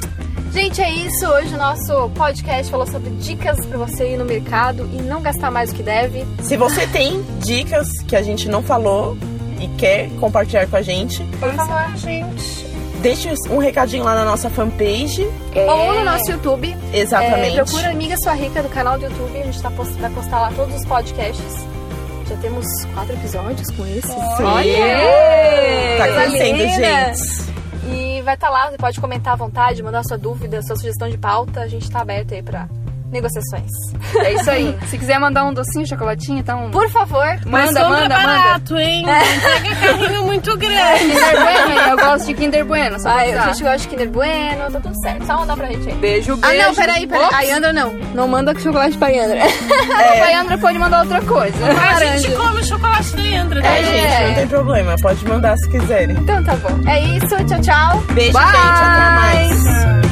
[SPEAKER 3] Gente, é isso. Hoje o nosso podcast falou sobre dicas pra você ir no mercado e não gastar mais do que deve.
[SPEAKER 4] Se você tem dicas que a gente não falou e quer compartilhar com a gente,
[SPEAKER 3] Por favor.
[SPEAKER 2] gente.
[SPEAKER 4] Deixe um recadinho lá na nossa fanpage.
[SPEAKER 3] Ou no nosso YouTube.
[SPEAKER 4] Exatamente.
[SPEAKER 3] É, procura Amiga Sua Rica do canal do YouTube. A gente tá post- vai postar lá todos os podcasts. Já temos quatro episódios com esse. Olha!
[SPEAKER 4] Tá
[SPEAKER 3] Coisa
[SPEAKER 4] crescendo, gente.
[SPEAKER 3] E vai estar lá, você pode comentar à vontade, mandar sua dúvida, sua sugestão de pauta. A gente tá aberto aí pra negociações.
[SPEAKER 5] É isso aí. Se quiser mandar um docinho, chocolatinho, então.
[SPEAKER 3] Por favor,
[SPEAKER 2] Mas
[SPEAKER 5] Manda,
[SPEAKER 2] compra
[SPEAKER 5] manda, manda.
[SPEAKER 2] barato, hein? Não pega carrinho muito grande.
[SPEAKER 5] Kinder Bueno, eu gosto de Kinder Bueno, só pra
[SPEAKER 3] a gente gosta de Kinder Bueno, tá tudo certo. Só mandar pra gente aí.
[SPEAKER 5] Beijo,
[SPEAKER 3] Ah,
[SPEAKER 5] beijo.
[SPEAKER 3] não, peraí, peraí.
[SPEAKER 5] Ops.
[SPEAKER 3] A Yandra não. Não manda chocolate pra Yandra.
[SPEAKER 5] A Paiandra pode mandar outra coisa.
[SPEAKER 2] A gente come o chocolate da Andra, tá,
[SPEAKER 4] É, gente, não tem problema. Pode mandar se quiserem.
[SPEAKER 3] Então tá bom. É isso, tchau, tchau.
[SPEAKER 4] Beijo,
[SPEAKER 5] Bye.
[SPEAKER 4] gente. Até mais.